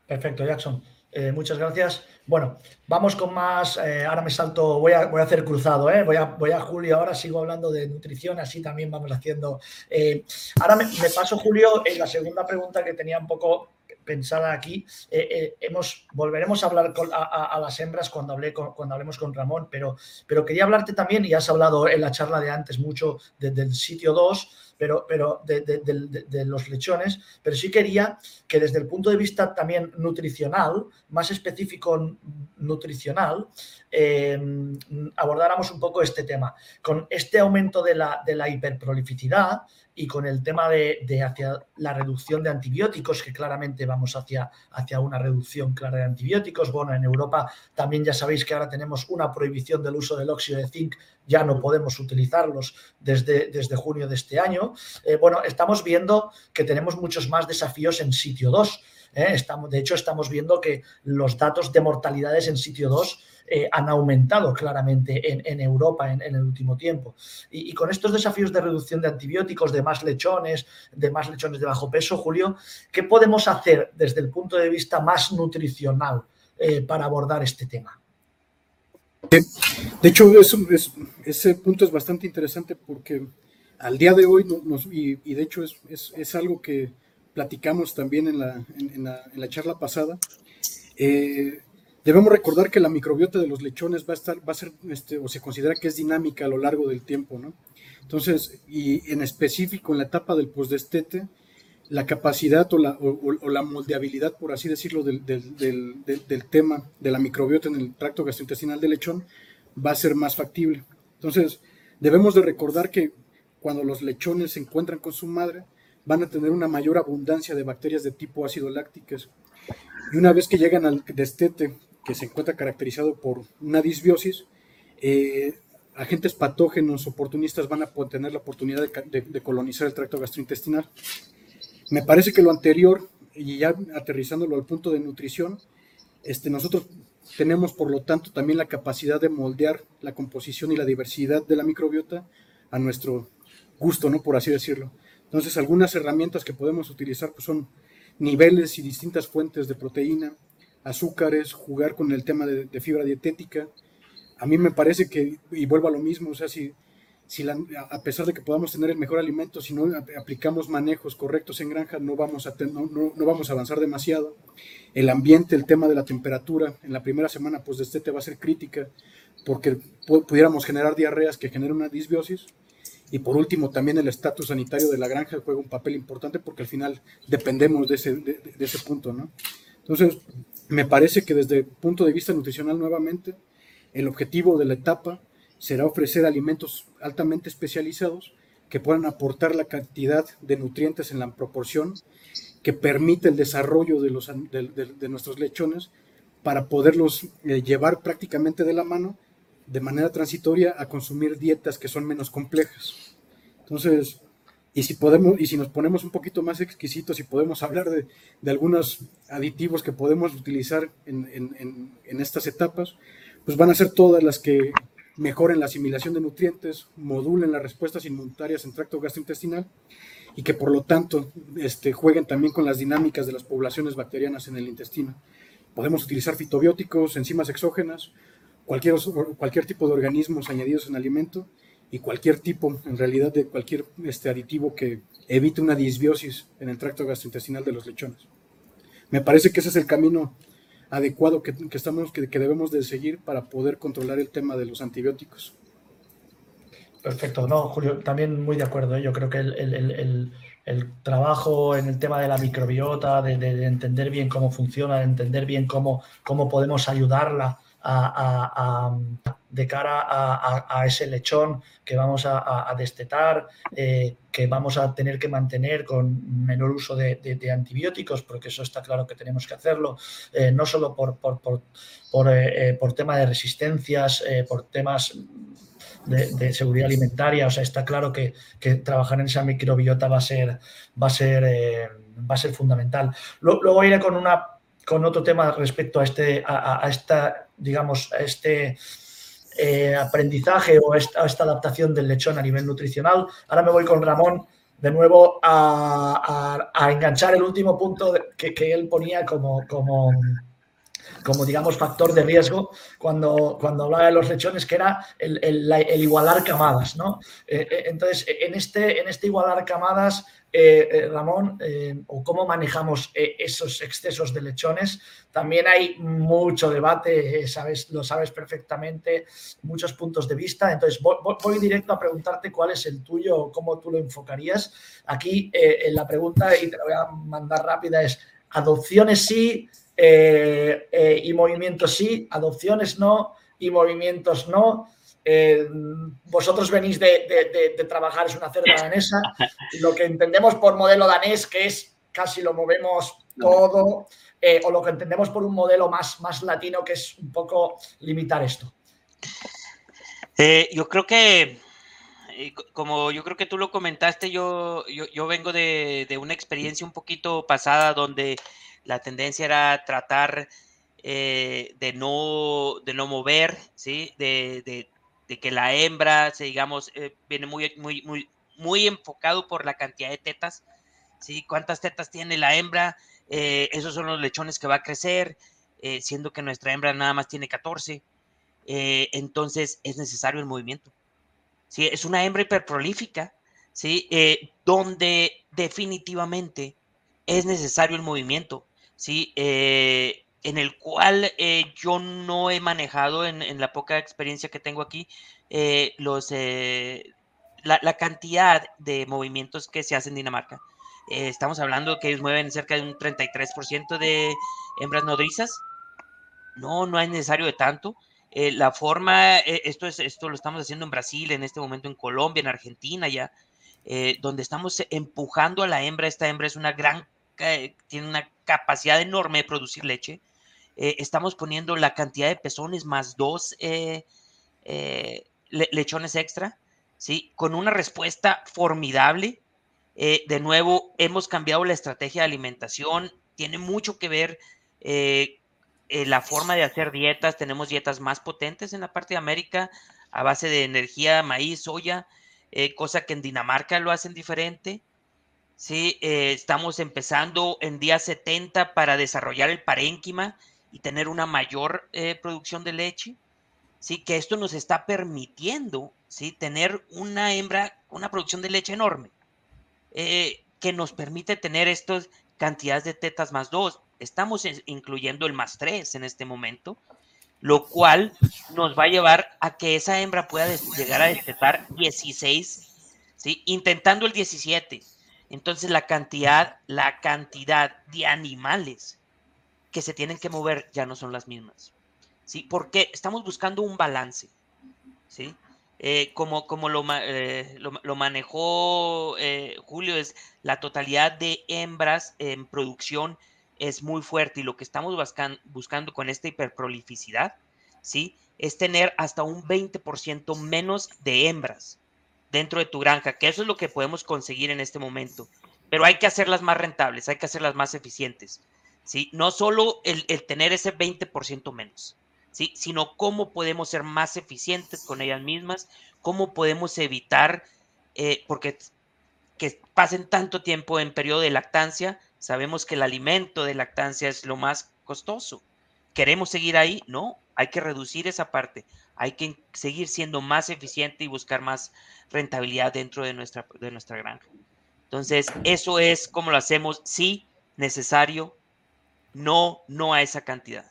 Perfecto, Jackson. Eh, muchas gracias. Bueno, vamos con más. Eh, ahora me salto, voy a, voy a hacer cruzado, ¿eh? voy, a, voy a Julio, ahora sigo hablando de nutrición, así también vamos haciendo. Eh, ahora me, paso, Julio, en la segunda pregunta que tenía un poco pensada aquí. hemos, volveremos a hablar a, las hembras cuando, hablé cuando hablemos con Ramón, pero, pero quería hablarte también, y has hablado en la charla de antes mucho del sitio 2 pero, pero de, los lechones, pero sí quería que desde el punto de vista también nutricional, más específico nutricional, eh, abordáramos un poco este tema. Con este aumento de la, de la hiperprolificidad, y con el tema de, hacia la reducción de antibióticos, que claramente vamos hacia, hacia una reducción clara de antibióticos. Bueno, en Europa también ya sabéis que ahora tenemos una prohibición del uso del óxido de zinc, ya no podemos utilizarlos desde, desde junio de este año. Eh, bueno, estamos viendo que tenemos muchos más desafíos en sitio 2. ¿eh? Estamos, de hecho, estamos viendo que los datos de mortalidades en sitio 2 eh, han aumentado claramente en, Europa en, el último tiempo. Y, con estos desafíos de reducción de antibióticos, de más lechones, de más lechones de bajo peso, Julio, ¿qué podemos hacer desde el punto de vista más nutricional eh, para abordar este tema? De hecho, ese punto es bastante interesante porque al día de hoy, y, de hecho es, algo que platicamos también en la, charla pasada, eh, Debemos recordar que la microbiota de los lechones va a estar, va a ser, este, o se considera que es dinámica a lo largo del tiempo, ¿no? Entonces, y en específico en la etapa del postdestete, la capacidad o la, o, la, moldeabilidad, por así decirlo, del, del, del, tema de la microbiota en el tracto gastrointestinal del lechón va a ser más factible. Entonces, debemos de recordar que cuando los lechones se encuentran con su madre, van a tener una mayor abundancia de bacterias de tipo ácido lácticas. Y una vez que llegan al destete que se encuentra caracterizado por una disbiosis, eh, agentes patógenos oportunistas van a tener la oportunidad de, colonizar el tracto gastrointestinal. Me parece que lo anterior, y ya aterrizándolo al punto de nutrición, este, nosotros tenemos por lo tanto también la capacidad de moldear la composición y la diversidad de la microbiota a nuestro gusto, ¿no? Por así decirlo. Entonces, algunas herramientas que podemos utilizar pues, son niveles y distintas fuentes de proteína, azúcares, jugar con el tema de, fibra dietética. A mí me parece que, y vuelvo a lo mismo, o sea, si, si a pesar de que podamos tener el mejor alimento, si no aplicamos manejos correctos en granja, no vamos, a no, no, vamos a avanzar demasiado. El ambiente, el tema de la temperatura, en la primera semana, pues de este va a ser crítica, porque pudiéramos generar diarreas que generen una disbiosis. Y por último, también el estatus sanitario de la granja juega un papel importante porque al final dependemos de ese, de ese punto, ¿no? Entonces, me parece que desde el punto de vista nutricional nuevamente, el objetivo de la etapa será ofrecer alimentos altamente especializados que puedan aportar la cantidad de nutrientes en la proporción que permite el desarrollo de, los, nuestros lechones para poderlos eh, llevar prácticamente de la mano de manera transitoria a consumir dietas que son menos complejas. Entonces, y si podemos, y si nos ponemos un poquito más exquisitos y podemos hablar de, algunos aditivos que podemos utilizar en, estas etapas, pues van a ser todas las que mejoren la asimilación de nutrientes, modulen las respuestas inmunitarias en tracto gastrointestinal y que por lo tanto este, jueguen también con las dinámicas de las poblaciones bacterianas en el intestino. Podemos utilizar fitobióticos, enzimas exógenas, cualquier, cualquier tipo de organismos añadidos en alimento y cualquier tipo, en realidad, de cualquier este, aditivo que evite una disbiosis en el tracto gastrointestinal de los lechones. Me parece que ese es el camino adecuado que, estamos, que, debemos de seguir para poder controlar el tema de los antibióticos. Perfecto, no, Julio, también muy de acuerdo. ¿eh? Yo creo que el, trabajo en el tema de la microbiota, de, entender bien cómo funciona, de entender bien cómo, cómo podemos ayudarla de cara a, ese lechón que vamos a, destetar, eh, que vamos a tener que mantener con menor uso de, antibióticos, porque eso está claro que tenemos que hacerlo, eh, no solo por, por, eh, tema de resistencias, por temas de, seguridad alimentaria, o sea, está claro que, trabajar en esa microbiota va a ser, va a ser, va a ser fundamental. Luego iré con una con otro tema respecto a este, a, esta, digamos, a este eh, aprendizaje o esta, esta, adaptación del lechón a nivel nutricional. Ahora me voy con Ramón de nuevo a, enganchar el último punto que, él ponía como, como, como digamos factor de riesgo cuando, cuando hablaba de los lechones, que era el, igualar camadas. ¿no? Eh, eh, entonces, en este, en este igualar camadas, eh, Ramón, o cómo manejamos esos excesos de lechones, también hay mucho debate, sabes, lo sabes perfectamente, muchos puntos de vista. Entonces, voy, directo a preguntarte cuál es el tuyo cómo tú lo enfocarías. Aquí la pregunta, y te la voy a mandar rápida, es adopciones sí, eh, eh, y movimientos sí, adopciones no y movimientos no. Eh, vosotros venís de, trabajar, es una cerda danesa, lo que entendemos por modelo danés, que es casi lo movemos todo, o lo que entendemos por un modelo más, más latino, que es un poco limitar esto. yo creo que, como yo creo que tú lo comentaste, yo, yo vengo de, una experiencia un poquito pasada donde la tendencia era tratar eh, de, no, de no mover, ¿sí? De, que la hembra, digamos, eh, viene muy, muy, muy, muy enfocado por la cantidad de tetas, ¿sí? ¿Cuántas tetas tiene la hembra? Eh, esos son los lechones que va a crecer, siendo que nuestra hembra nada más tiene 14. entonces es necesario el movimiento. ¿sí? Es una hembra hiperprolífica, ¿sí? donde definitivamente es necesario el movimiento. ¿Sí? Eh, en el cual eh, yo no he manejado en, la poca experiencia que tengo aquí eh, los, la, cantidad de movimientos que se hacen en Dinamarca. estamos hablando que ellos mueven cerca de un 33% de hembras nodrizas. No, no es necesario de tanto. la forma, esto, es, esto lo estamos haciendo en Brasil, en este momento en Colombia, en Argentina ya, donde estamos empujando a la hembra. Esta hembra es una gran tiene una capacidad enorme de producir leche. Eh, estamos poniendo la cantidad de pezones más dos eh, eh, lechones extra, ¿sí? Con una respuesta formidable. de nuevo, hemos cambiado la estrategia de alimentación. Tiene mucho que ver la forma de hacer dietas. Tenemos dietas más potentes en la parte de América a base de energía, maíz, soya, cosa que en Dinamarca lo hacen diferente. Sí, eh, estamos empezando en día 70 para desarrollar el parénquima y tener una mayor eh, producción de leche. Sí, que esto nos está permitiendo, sí, tener una hembra, una producción de leche enorme, eh, que nos permite tener estas cantidades de tetas más dos. Estamos incluyendo el más tres en este momento, lo cual nos va a llevar a que esa hembra pueda llegar a destetar 16, ¿sí? intentando el 17 entonces la cantidad, la cantidad de animales que se tienen que mover ya no son las mismas. ¿Sí? Porque estamos buscando un balance. ¿Sí? Eh, como, como lo, eh, lo, manejó eh, Julio, es la totalidad de hembras en producción es muy fuerte y lo que estamos buscando con esta hiperprolificidad, ¿sí? Es tener hasta un 20% menos de hembras dentro de tu granja, que eso es lo que podemos conseguir en este momento. Pero hay que hacerlas más rentables, hay que hacerlas más eficientes. ¿sí? No solo el, tener ese 20% menos, ¿sí? sino cómo podemos ser más eficientes con ellas mismas, cómo podemos evitar, eh, porque que pasen tanto tiempo en periodo de lactancia, sabemos que el alimento de lactancia es lo más costoso. ¿Queremos seguir ahí? No, hay que reducir esa parte, hay que seguir siendo más eficiente y buscar más rentabilidad dentro de nuestra, de nuestra granja. Entonces, eso es como lo hacemos, sí, necesario, no, no a esa cantidad.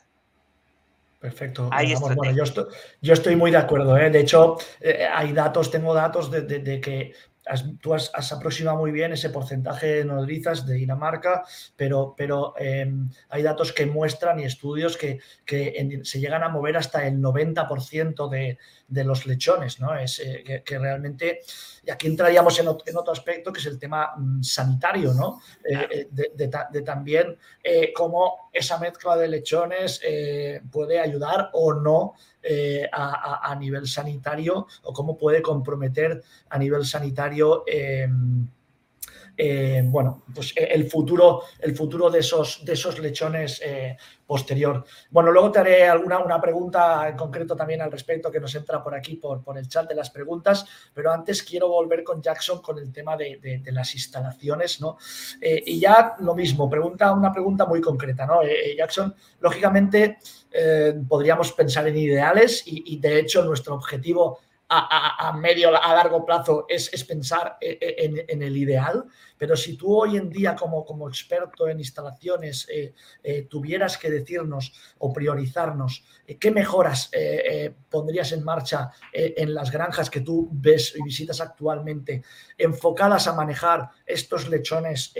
Perfecto. bueno, yo, estoy, yo, estoy, muy de acuerdo. ¿eh? De hecho, eh, hay datos, tengo datos de que tú has, aproximado muy bien ese porcentaje de nodrizas de Dinamarca, pero, pero em, hay datos que muestran y estudios que, se llegan a mover hasta el 90% de, de, los lechones, ¿no? Es, eh, que, realmente, y aquí entraríamos en, otro aspecto que es el tema mm, sanitario, ¿no? Eh, eh, de, también cómo esa mezcla de lechones puede ayudar o no eh, a, nivel sanitario o cómo puede comprometer a nivel sanitario em, eh, bueno, pues eh, el futuro, el futuro de, esos, de esos lechones eh, posterior. Bueno, luego te haré alguna una pregunta en concreto también al respecto que nos entra por aquí, por, por el chat de las preguntas, pero antes quiero volver con Jackson con el tema de, las instalaciones, ¿no? y ya lo mismo, pregunta una pregunta muy concreta, ¿no? Jackson, lógicamente podríamos pensar en ideales y, y de hecho nuestro objetivo a, medio, a largo plazo es, pensar e, e, en, el ideal, pero si tú hoy en día como, como experto en instalaciones eh, eh, tuvieras que decirnos o priorizarnos eh, qué mejoras pondrías en marcha en las granjas que tú ves y visitas actualmente, enfocadas a manejar estos lechones,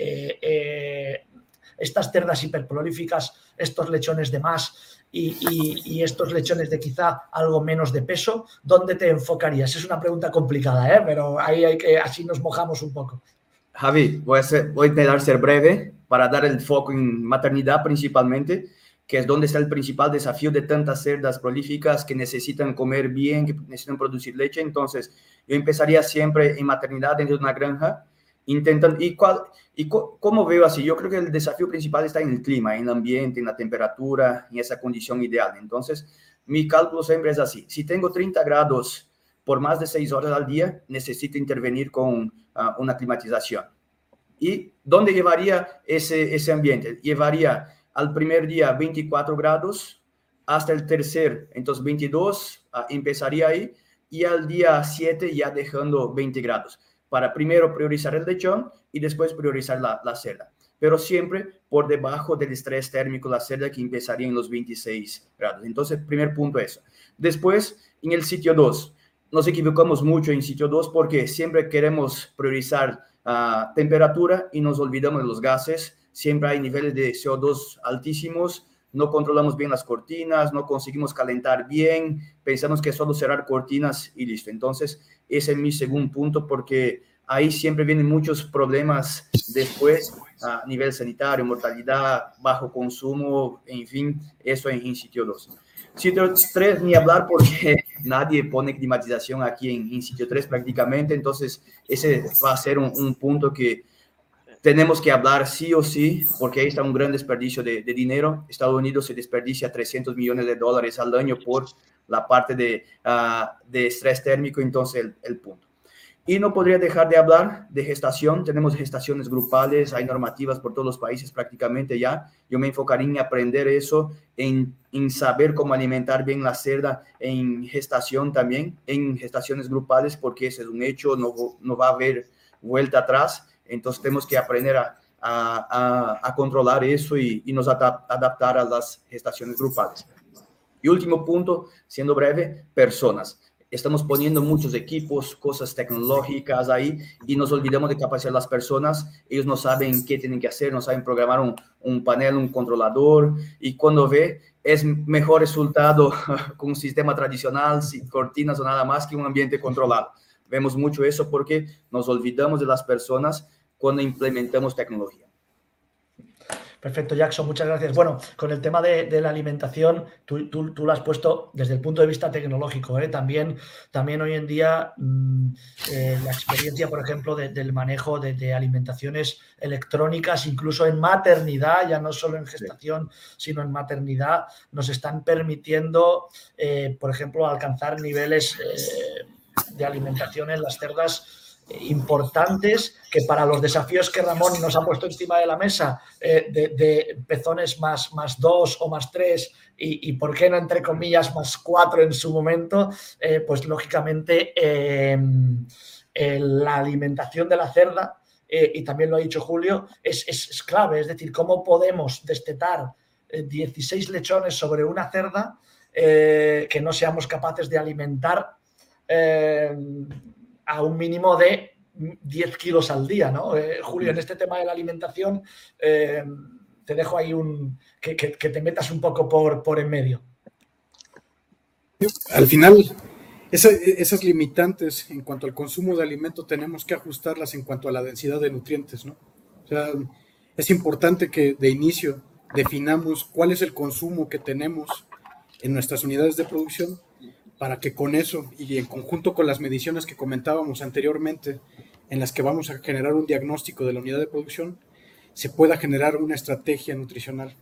estas cerdas hiperprolíficas, estos lechones de más, y, estos lechones de quizá algo menos de peso, ¿dónde te enfocarías? Es una pregunta complicada, ¿eh? pero ahí hay que, así nos mojamos un poco. Javi, voy a, ser, voy a intentar ser breve para dar el foco en maternidad principalmente, que es donde está el principal desafío de tantas cerdas prolíficas que necesitan comer bien, que necesitan producir leche. Entonces, yo empezaría siempre en maternidad dentro de una granja, intentan, ¿y, cuál, y cómo veo así? Yo creo que el desafío principal está en el clima, en el ambiente, en la temperatura, en esa condición ideal. Entonces, mi cálculo siempre es así. Si tengo 30 grados por más de 6 horas al día, necesito intervenir con ah, una climatización. ¿Y dónde llevaría ese, ese ambiente? Llevaría al primer día 24 grados, hasta el tercer, entonces 22, ah, empezaría ahí, y al día 7 ya dejando 20 grados para primero priorizar el lechón y después priorizar la, la cerda. Pero siempre por debajo del estrés térmico la cerda que empezaría en los 26 grados. Entonces, primer punto eso. Después, en el sitio 2, nos equivocamos mucho en sitio 2 porque siempre queremos priorizar uh, temperatura y nos olvidamos de los gases. Siempre hay niveles de CO2 altísimos no controlamos bien las cortinas, no conseguimos calentar bien, pensamos que es solo cerrar cortinas y listo. Entonces, ese es mi segundo punto porque ahí siempre vienen muchos problemas después a nivel sanitario, mortalidad, bajo consumo, en fin, eso en, sitio 2. Sitio 3, ni hablar porque nadie pone climatización aquí en, sitio 3 prácticamente, entonces ese va a ser un punto que tenemos que hablar sí o sí, porque ahí está un gran desperdicio de, dinero. Estados Unidos se desperdicia 300 millones de dólares al año por la parte de, ah, de estrés térmico, entonces el, punto. Y no podría dejar de hablar de gestación. Tenemos gestaciones grupales, hay normativas por todos los países prácticamente ya. Yo me enfocaría en aprender eso, en, en saber cómo alimentar bien la cerda en gestación también, en gestaciones grupales, porque ese es un hecho, no, no va a haber vuelta atrás entonces tenemos que aprender a, a, a controlar eso y, y nos adaptar a las gestaciones grupales. Y último punto, siendo breve, personas. Estamos poniendo muchos equipos, cosas tecnológicas ahí y nos olvidamos de capacitar a las personas. Ellos no saben qué tienen que hacer, no saben programar un, un panel, un controlador y cuando ve es mejor resultado con un sistema tradicional, sin cortinas o nada más que un ambiente controlado. Vemos mucho eso porque nos olvidamos de las personas cuando implementamos tecnología. Perfecto, Jackson, muchas gracias. Bueno, con el tema de, la alimentación, tú, lo has puesto desde el punto de vista tecnológico. ¿eh? También, también hoy en día mm, eh, la experiencia, por ejemplo, del manejo de, alimentaciones electrónicas, incluso en maternidad, ya no solo en gestación, sino en maternidad, nos están permitiendo, eh, por ejemplo, alcanzar niveles de alimentación en las cerdas importantes que para los desafíos que Ramón nos ha puesto encima de la mesa eh, de, pezones más, más dos o más tres y, por qué no entre comillas más cuatro en su momento, eh, pues lógicamente eh, la alimentación de la cerda, y también lo ha dicho Julio, es, es, clave, es decir, cómo podemos destetar 16 lechones sobre una cerda que no seamos capaces de alimentar a un mínimo de 10 kilos al día, ¿no? Eh, Julio, en este tema de la alimentación, eh, te dejo ahí un que, te metas un poco por, por en medio. Al final, esas limitantes en cuanto al consumo de alimento tenemos que ajustarlas en cuanto a la densidad de nutrientes, ¿no? O sea, es importante que de inicio definamos cuál es el consumo que tenemos en nuestras unidades de producción para que con eso y en conjunto con las mediciones que comentábamos anteriormente, en las que vamos a generar un diagnóstico de la unidad de producción, se pueda generar una estrategia nutricional,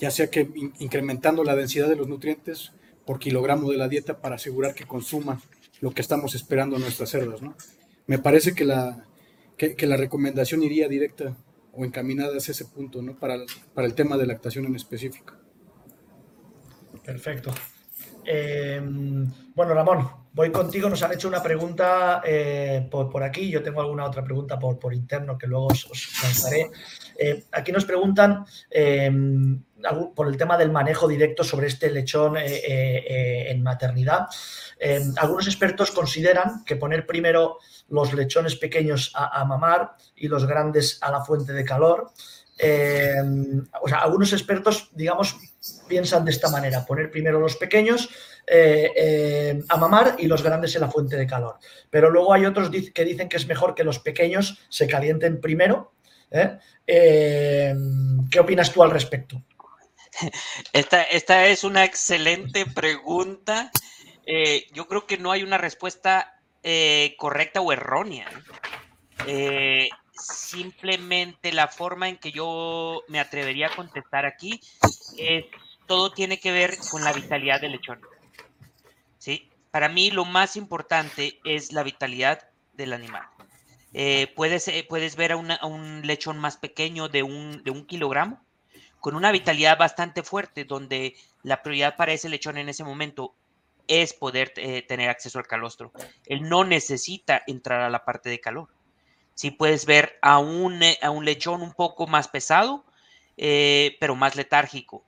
ya sea que incrementando la densidad de los nutrientes por kilogramo de la dieta para asegurar que consuma lo que estamos esperando nuestras cerdas. ¿no? Me parece que la, que, la recomendación iría directa o encaminada hacia ese punto, ¿no? Para, para el tema de lactación en específico. Perfecto. Em, bueno, Ramón, voy contigo. Nos han hecho una pregunta eh, por, aquí. Yo tengo alguna otra pregunta por, por interno que luego os, lanzaré. Eh, aquí nos preguntan em, por el tema del manejo directo sobre este lechón eh, en maternidad. Em, algunos expertos consideran que poner primero los lechones pequeños a, mamar y los grandes a la fuente de calor. o sea, algunos expertos, digamos, piensan de esta manera, poner primero los pequeños eh, eh, a mamar y los grandes en la fuente de calor. Pero luego hay otros que dicen que es mejor que los pequeños se calienten primero. ¿eh? ¿Qué opinas tú al respecto? Esta, esta es una excelente pregunta. yo creo que no hay una respuesta correcta o errónea simplemente la forma en que yo me atrevería a contestar aquí es todo tiene que ver con la vitalidad del lechón. ¿Sí? Para mí lo más importante es la vitalidad del animal. Eh, puedes, eh, puedes ver a, un lechón más pequeño de un, de un kilogramo con una vitalidad bastante fuerte, donde la prioridad para ese lechón en ese momento es poder eh, tener acceso al calostro. Él no necesita entrar a la parte de calor. Si puedes ver a un, a un lechón un poco más pesado, pero más letárgico.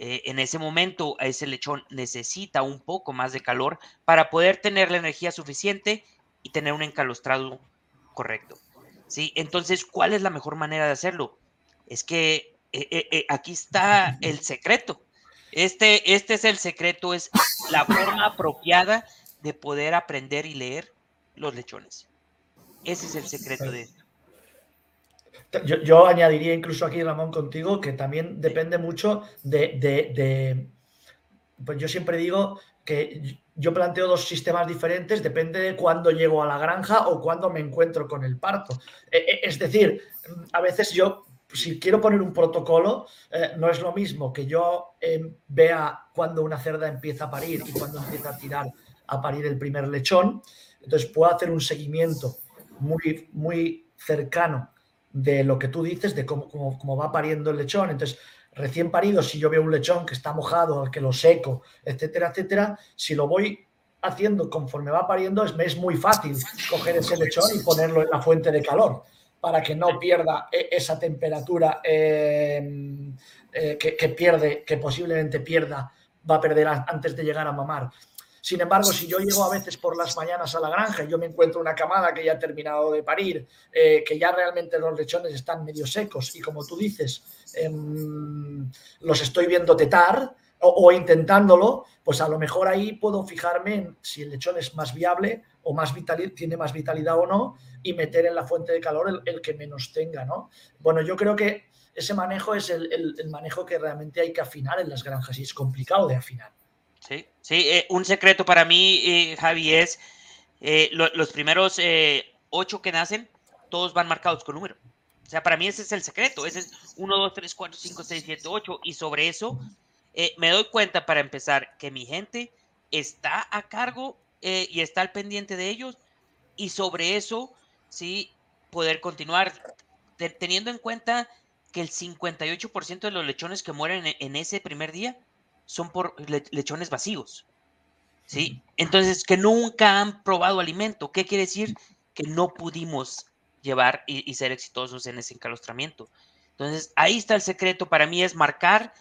Eh, en ese momento ese lechón necesita un poco más de calor para poder tener la energía suficiente y tener un encalostrado correcto. ¿sí? Entonces, ¿cuál es la mejor manera de hacerlo? Es que eh, eh, aquí está el secreto. Este, este es el secreto, es la forma apropiada de poder aprender y leer los lechones. Ese es el secreto de esto. Yo, añadiría incluso aquí, Ramón, contigo, que también depende mucho de, Pues yo siempre digo que yo planteo dos sistemas diferentes, depende de cuándo llego a la granja o cuándo me encuentro con el parto. E, e, es decir, a veces yo, si quiero poner un protocolo, eh, no es lo mismo que yo em, vea cuándo una cerda empieza a parir y cuándo empieza a tirar a parir el primer lechón. Entonces puedo hacer un seguimiento muy, muy cercano de lo que tú dices, de cómo, cómo, va pariendo el lechón. Entonces, recién parido, si yo veo un lechón que está mojado, al que lo seco, etcétera, etcétera, si lo voy haciendo conforme va pariendo, es, es muy fácil coger ese lechón y ponerlo en la fuente de calor para que no pierda e, esa temperatura em, eh, que, que, pierde, que posiblemente pierda, va a perder antes de llegar a mamar. Sin embargo, si yo llego a veces por las mañanas a la granja y yo me encuentro una camada que ya ha terminado de parir, eh, que ya realmente los lechones están medio secos y como tú dices, em, los estoy viendo tetar o, intentándolo, pues a lo mejor ahí puedo fijarme en si el lechón es más viable o más vital, tiene más vitalidad o no y meter en la fuente de calor el, que menos tenga, ¿no? Bueno, yo creo que ese manejo es el manejo que realmente hay que afinar en las granjas y es complicado de afinar. Sí, sí eh, un secreto para mí, eh, Javi, es eh, los primeros ocho que nacen, todos van marcados con número. O sea, para mí ese es el secreto. Ese es 1, 2, 3, 4, 5, 6, 7, 8. Y sobre eso me doy cuenta para empezar que mi gente está a cargo y está al pendiente de ellos. Y sobre eso, sí, poder continuar teniendo en cuenta que el 58% de los lechones que mueren en ese primer día son por lechones vacíos. ¿Sí? Entonces, que nunca han probado alimento. ¿Qué quiere decir? Que no pudimos llevar y, ser exitosos en ese encalostramiento. Entonces, ahí está el secreto. Para mí es marcar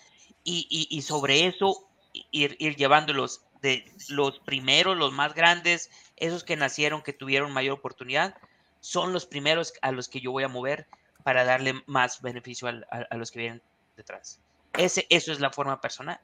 y, sobre eso ir, ir, llevándolos de los primeros, los más grandes, esos que nacieron, que tuvieron mayor oportunidad, son los primeros a los que yo voy a mover para darle más beneficio a, los que vienen detrás. Ese, eso es la forma personal.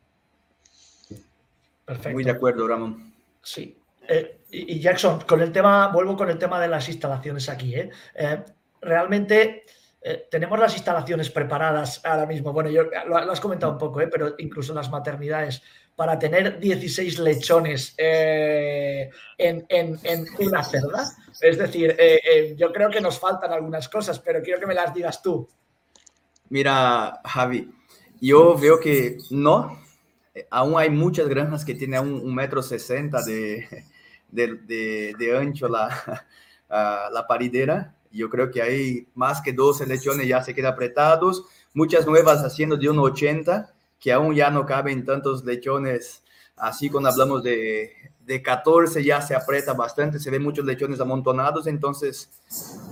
Perfecto. Muy de acuerdo, Ramón. Sí. Eh, y Jackson, con el tema, vuelvo con el tema de las instalaciones aquí. ¿eh? Eh, realmente eh, tenemos las instalaciones preparadas ahora mismo. Bueno, yo lo, has comentado un poco, ¿eh? pero incluso las maternidades, para tener 16 lechones eh, en, una cerda. Es decir, yo creo que nos faltan algunas cosas, pero quiero que me las digas tú. Mira, Javi, yo veo que no. Aún hay muchas granjas que tienen un, metro sesenta de, de, ancho la, la paridera. Yo creo que hay más que 12 lechones ya se quedan apretados, muchas nuevas haciendo de 1,80, que aún ya no caben tantos lechones, así cuando hablamos de, de 14 ya se aprieta bastante, se ven muchos lechones amontonados, entonces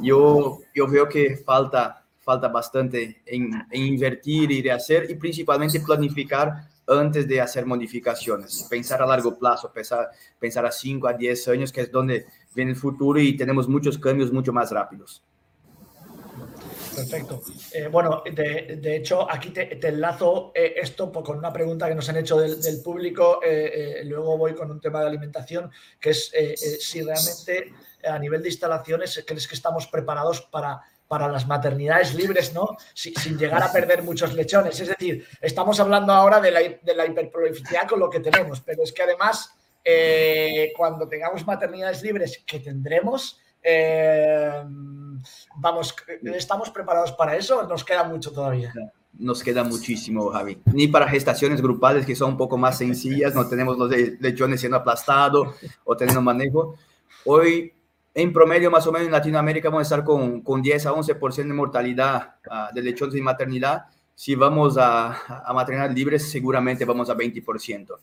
yo, yo veo que falta, falta bastante en, invertir y rehacer y principalmente planificar antes de hacer modificaciones, pensar a largo plazo, pensar, pensar a 5 a 10 años, que es donde viene el futuro y tenemos muchos cambios mucho más rápidos. Perfecto. Eh, bueno, de, de, hecho, aquí te, te enlazo eh, esto con una pregunta que nos han hecho del, del público. Eh, luego voy con un tema de alimentación, que es si realmente a nivel de instalaciones crees que estamos preparados para, para las maternidades libres, ¿no? sin llegar a perder muchos lechones. Es decir, estamos hablando ahora de la, de la hiperprolificidad con lo que tenemos, pero es que además eh, cuando tengamos maternidades libres, que tendremos, eh, vamos, ¿estamos preparados para eso? Nos queda mucho todavía. Nos queda muchísimo, Javi. Ni para gestaciones grupales que son un poco más sencillas, no tenemos los lechones siendo aplastados o teniendo manejo. Hoy, en promedio, más o menos en Latinoamérica, vamos a estar con, con 10 a 11% de mortalidad uh, de lechones y maternidad. Si vamos a, a maternidad libres, seguramente vamos a 20%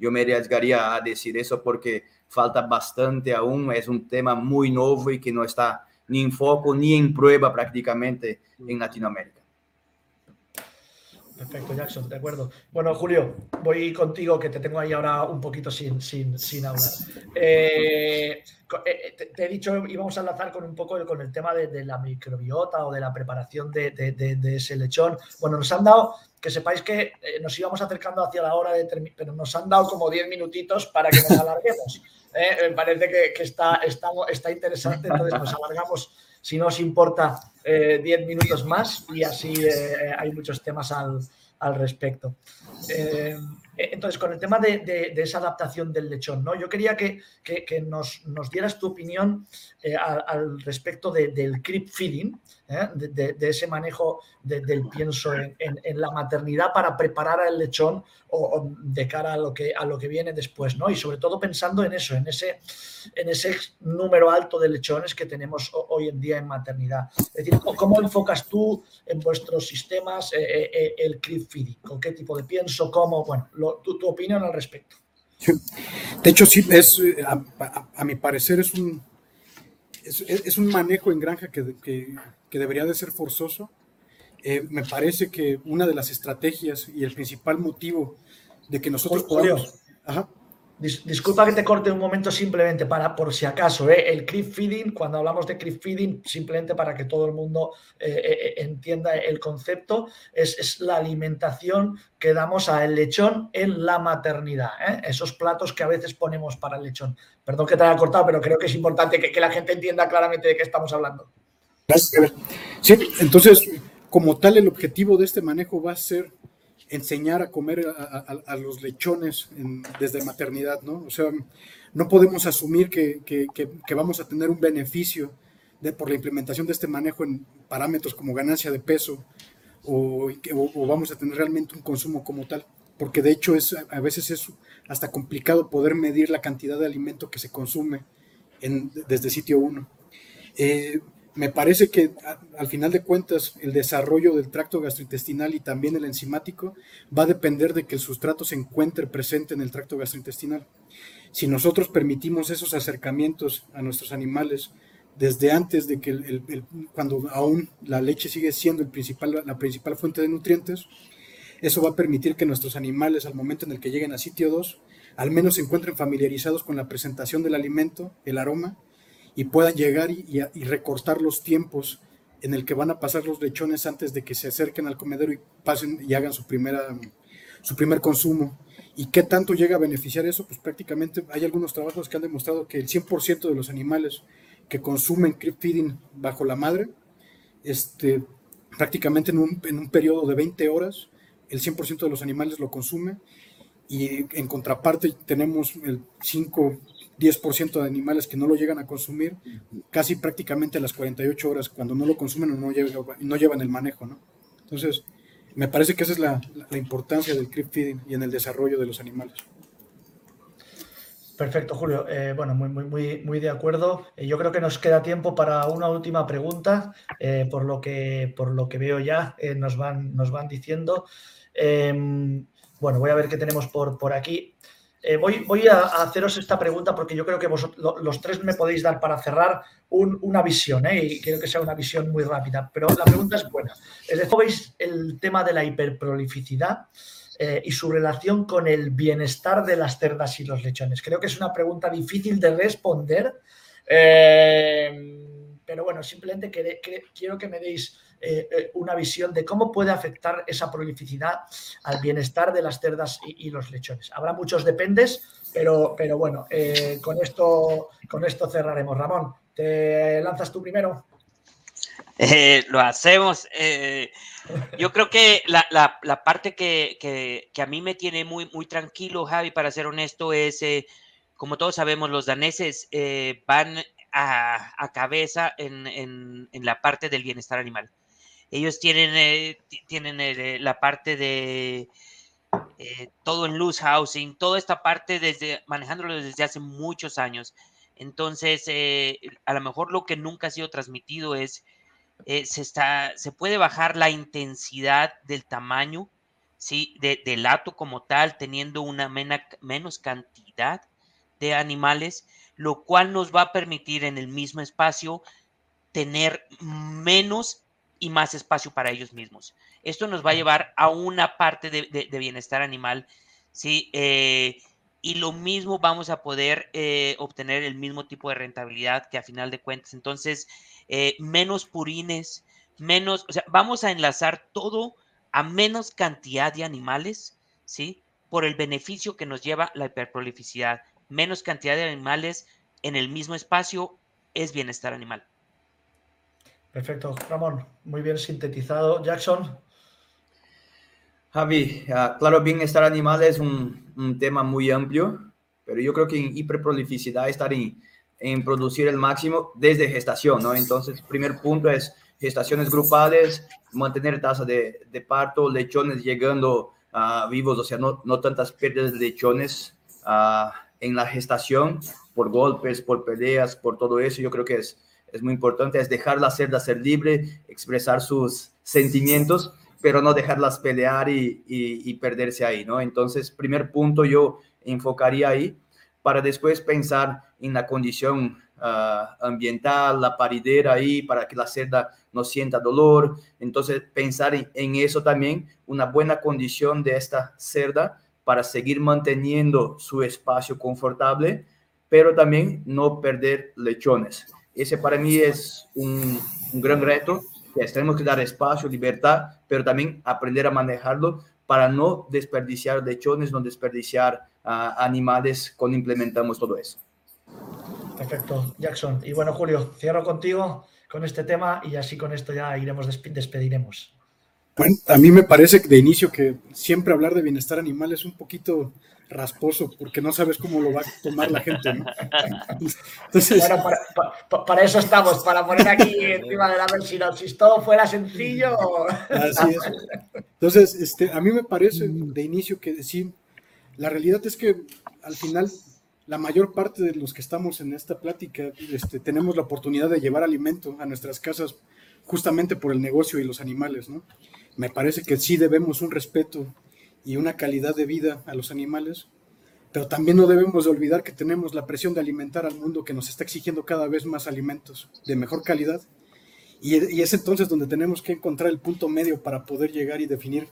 yo me arriesgaría a decir eso porque falta bastante aún, es un tema muy nuevo y que no está ni en foco ni en prueba prácticamente en Latinoamérica. Perfecto, Jackson, de acuerdo. Bueno, Julio, voy contigo, que te tengo ahí ahora un poquito sin, sin, sin hablar. Eh, eh, te, he dicho, íbamos a enlazar con un poco con el tema de, la microbiota o de la preparación de, de, ese lechón. Bueno, nos han dado, que sepáis que eh, nos íbamos acercando hacia la hora de terminar, pero nos han dado como 10 minutitos para que nos alarguemos. me parece que, que está, está, está, interesante, entonces nos alargamos, si no os importa, 10 minutos más y así hay muchos temas al, al respecto. Eh, entonces, con el tema de, esa adaptación del lechón, ¿no? Yo quería que, nos, dieras tu opinión eh, al, respecto del creep feeding, ¿eh? de, ese manejo del pienso en, la maternidad para preparar al lechón o, de cara a lo, que, a lo que viene después, ¿no? Y sobre todo pensando en eso, en ese, en ese número alto de lechones que tenemos hoy en día en maternidad. Es decir, ¿cómo enfocas tú en vuestros sistemas el creep feeding? ¿Con qué tipo de pienso? ¿Cómo? Bueno, tu, opinión al respecto. De hecho, sí, es, a, mi parecer es un, es, un manejo en granja que, que, debería de ser forzoso. Eh, me parece que una de las estrategias y el principal motivo de que nosotros podamos... Ajá disculpa que te corte un momento simplemente para, por si acaso, ¿eh? el creep feeding, cuando hablamos de creep feeding, simplemente para que todo el mundo eh, eh, entienda el concepto, es, la alimentación que damos al lechón en la maternidad, esos platos que a veces ponemos para el lechón. Perdón que te haya cortado, pero creo que es importante que, que la gente entienda claramente de qué estamos hablando. Sí, entonces, como tal, el objetivo de este manejo va a ser enseñar a comer a, los lechones desde maternidad, ¿no? O sea, no podemos asumir que, vamos a tener un beneficio de, por la implementación de este manejo en parámetros como ganancia de peso o, vamos a tener realmente un consumo como tal, porque de hecho es, a veces es hasta complicado poder medir la cantidad de alimento que se consume en, desde sitio 1 me parece que al final de cuentas el desarrollo del tracto gastrointestinal y también el enzimático va a depender de que el sustrato se encuentre presente en el tracto gastrointestinal. Si nosotros permitimos esos acercamientos a nuestros animales desde antes de que el, cuando aún la leche sigue siendo el principal, la principal fuente de nutrientes, eso va a permitir que nuestros animales al momento en el que lleguen a sitio 2 al menos se encuentren familiarizados con la presentación del alimento, el aroma y puedan llegar y, recortar los tiempos en el que van a pasar los lechones antes de que se acerquen al comedero y pasen y hagan su, primera, su primer consumo. ¿Y qué tanto llega a beneficiar eso? Pues prácticamente hay algunos trabajos que han demostrado que el 100% de los animales que consumen creep feeding bajo la madre este, prácticamente en un, en un periodo de 20 horas, el 100% de los animales lo consume y en contraparte tenemos el 5, 10% de animales que no lo llegan a consumir, casi prácticamente a las 48 horas, cuando no lo consumen o no llevan, no llevan el manejo, ¿no? Entonces, me parece que esa es la, la importancia del creep feeding y en el desarrollo de los animales. Perfecto, Julio. Eh, bueno, muy, muy, muy, muy de acuerdo. Eh, yo creo que nos queda tiempo para una última pregunta, eh, por, lo que, por lo que veo ya nos, van, nos van diciendo. Em, bueno, voy a ver qué tenemos por, por aquí. Voy, voy a, haceros esta pregunta porque yo creo que vosotros, los tres me podéis dar para cerrar una visión, y quiero que sea una visión muy rápida, pero la pregunta es buena. Veis el tema de la hiperprolificidad? Eh, y su relación con el bienestar de las cerdas y los lechones. Creo que es una pregunta difícil de responder, eh, pero bueno, simplemente quiero que me deis eh, una visión de cómo puede afectar esa prolificidad al bienestar de las cerdas y, los lechones. Habrá muchos dependes, pero, pero bueno, con, esto, con esto cerraremos. Ramón, ¿te lanzas tú primero? Eh, lo hacemos. Eh, yo creo que la, parte que, a mí me tiene muy, muy tranquilo, Javi, para ser honesto, es, eh, como todos sabemos, los daneses van a, cabeza en, la parte del bienestar animal. Ellos tienen, tienen la parte de todo en loose housing, toda esta parte desde manejándolo desde hace muchos años. Entonces, a lo mejor lo que nunca ha sido transmitido es eh, se, está, se puede bajar la intensidad del tamaño, ¿sí? del hato como tal, teniendo una menos cantidad de animales, lo cual nos va a permitir en el mismo espacio tener menos y más espacio para ellos mismos. Esto nos va a llevar a una parte de, bienestar animal, ¿sí? Eh, y lo mismo vamos a poder eh, obtener el mismo tipo de rentabilidad que a final de cuentas. Entonces, eh, menos purines, menos, o sea, vamos a enlazar todo a menos cantidad de animales, ¿sí? Por el beneficio que nos lleva la hiperprolificidad. Menos cantidad de animales en el mismo espacio es bienestar animal. Perfecto, Ramón, muy bien sintetizado. Jackson. Javi, ah, claro, bienestar animal es un, tema muy amplio, pero yo creo que en hiperprolificidad estar en, producir el máximo desde gestación, ¿no? Entonces, primer punto es gestaciones grupales, mantener tasa de, de parto, lechones llegando a vivos, o sea, no, tantas pérdidas de lechones uh, en la gestación por golpes, por peleas, por todo eso. Yo creo que es, es muy importante, es dejar la cerda ser libre, expresar sus sentimientos, pero no dejarlas pelear y perderse ahí, ¿no? Entonces, primer punto yo enfocaría ahí para después pensar en la condición ah, ambiental, la paridera ahí, para que la cerda no sienta dolor. Entonces, pensar en, eso también, una buena condición de esta cerda para seguir manteniendo su espacio confortable, pero también no perder lechones. Ese para mí es un, gran reto, que tenemos que dar espacio, libertad, pero también aprender a manejarlo para no desperdiciar lechones, no desperdiciar animales cuando implementamos todo eso. Perfecto, Jackson. Y bueno, Julio, cierro contigo con este tema y así con esto ya iremos, despediremos. Bueno, a mí me parece de inicio que siempre hablar de bienestar animal es un poquito rasposo porque no sabes cómo lo va a tomar la gente. ¿no? bueno, para, eso estamos, para poner aquí encima de la versión. Si todo fuera sencillo. Así es. Entonces, este, a mí me parece de inicio que sí, la realidad es que al final la mayor parte de los que estamos en esta plática este, tenemos la oportunidad de llevar alimento a nuestras casas justamente por el negocio y los animales, ¿no? Me parece que sí debemos un respeto y una calidad de vida a los animales, pero también no debemos de olvidar que tenemos la presión de alimentar al mundo que nos está exigiendo cada vez más alimentos de mejor calidad. Y, y es entonces donde tenemos que encontrar el punto medio para poder llegar y definir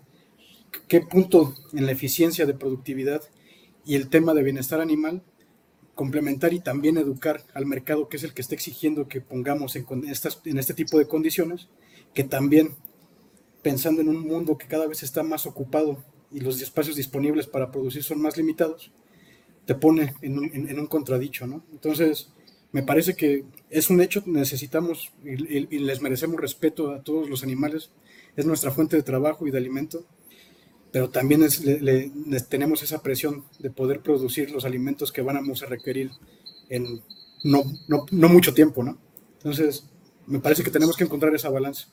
qué punto en la eficiencia de productividad y el tema de bienestar animal complementar y también educar al mercado que es el que está exigiendo que pongamos en, estas, en este tipo de condiciones, que también pensando en un mundo que cada vez está más ocupado y los espacios disponibles para producir son más limitados, te pone en un, contradicho, ¿no? Entonces, me parece que es un hecho, necesitamos y, les merecemos respeto a todos los animales, es nuestra fuente de trabajo y de alimento, pero también tenemos esa presión de poder producir los alimentos que vamos a requerir en no, no, mucho tiempo, ¿no? Entonces, me parece que tenemos que encontrar esa balanza.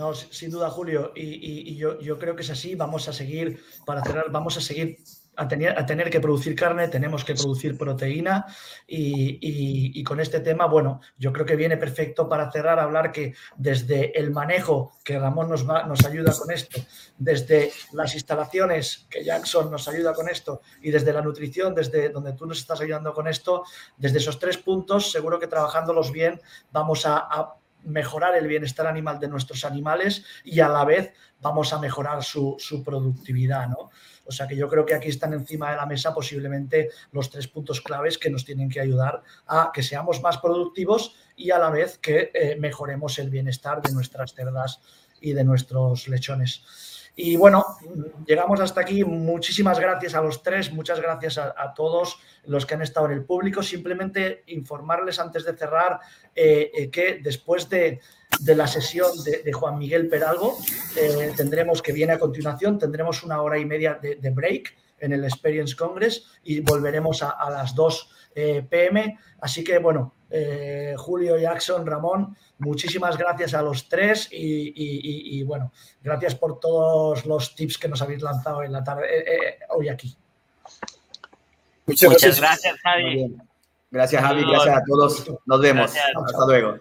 No, sin duda, Julio, y, yo, creo que es así. Vamos a seguir, para cerrar, vamos a seguir a tener, que producir carne, tenemos que producir proteína y, con este tema, bueno, yo creo que viene perfecto para cerrar, hablar que desde el manejo, que Ramón nos, ayuda con esto, desde las instalaciones, que Jackson nos ayuda con esto, y desde la nutrición, desde donde tú nos estás ayudando con esto, desde esos tres puntos, seguro que trabajándolos bien vamos a mejorar el bienestar animal de nuestros animales y a la vez vamos a mejorar su, su productividad, ¿no? O sea que yo creo que aquí están encima de la mesa posiblemente los tres puntos claves que nos tienen que ayudar a que seamos más productivos y a la vez que eh, mejoremos el bienestar de nuestras cerdas y de nuestros lechones. Y bueno, llegamos hasta aquí. Muchísimas gracias a los tres, muchas gracias a, todos los que han estado en el público. Simplemente informarles antes de cerrar eh, eh, que después de, de la sesión de, Juan Miguel Peralgo. Eh, tendremos, que viene a continuación, tendremos una hora y media de, break en el Experience Congress y volveremos a, las 2 eh, pm. Así que, bueno, eh, Julio, Jackson, Ramón, muchísimas gracias a los tres y, bueno, gracias por todos los tips que nos habéis lanzado en la tarde, hoy aquí. Muchas, gracias. Javi. Gracias, Javi. Gracias a todos. Nos vemos. Hasta luego.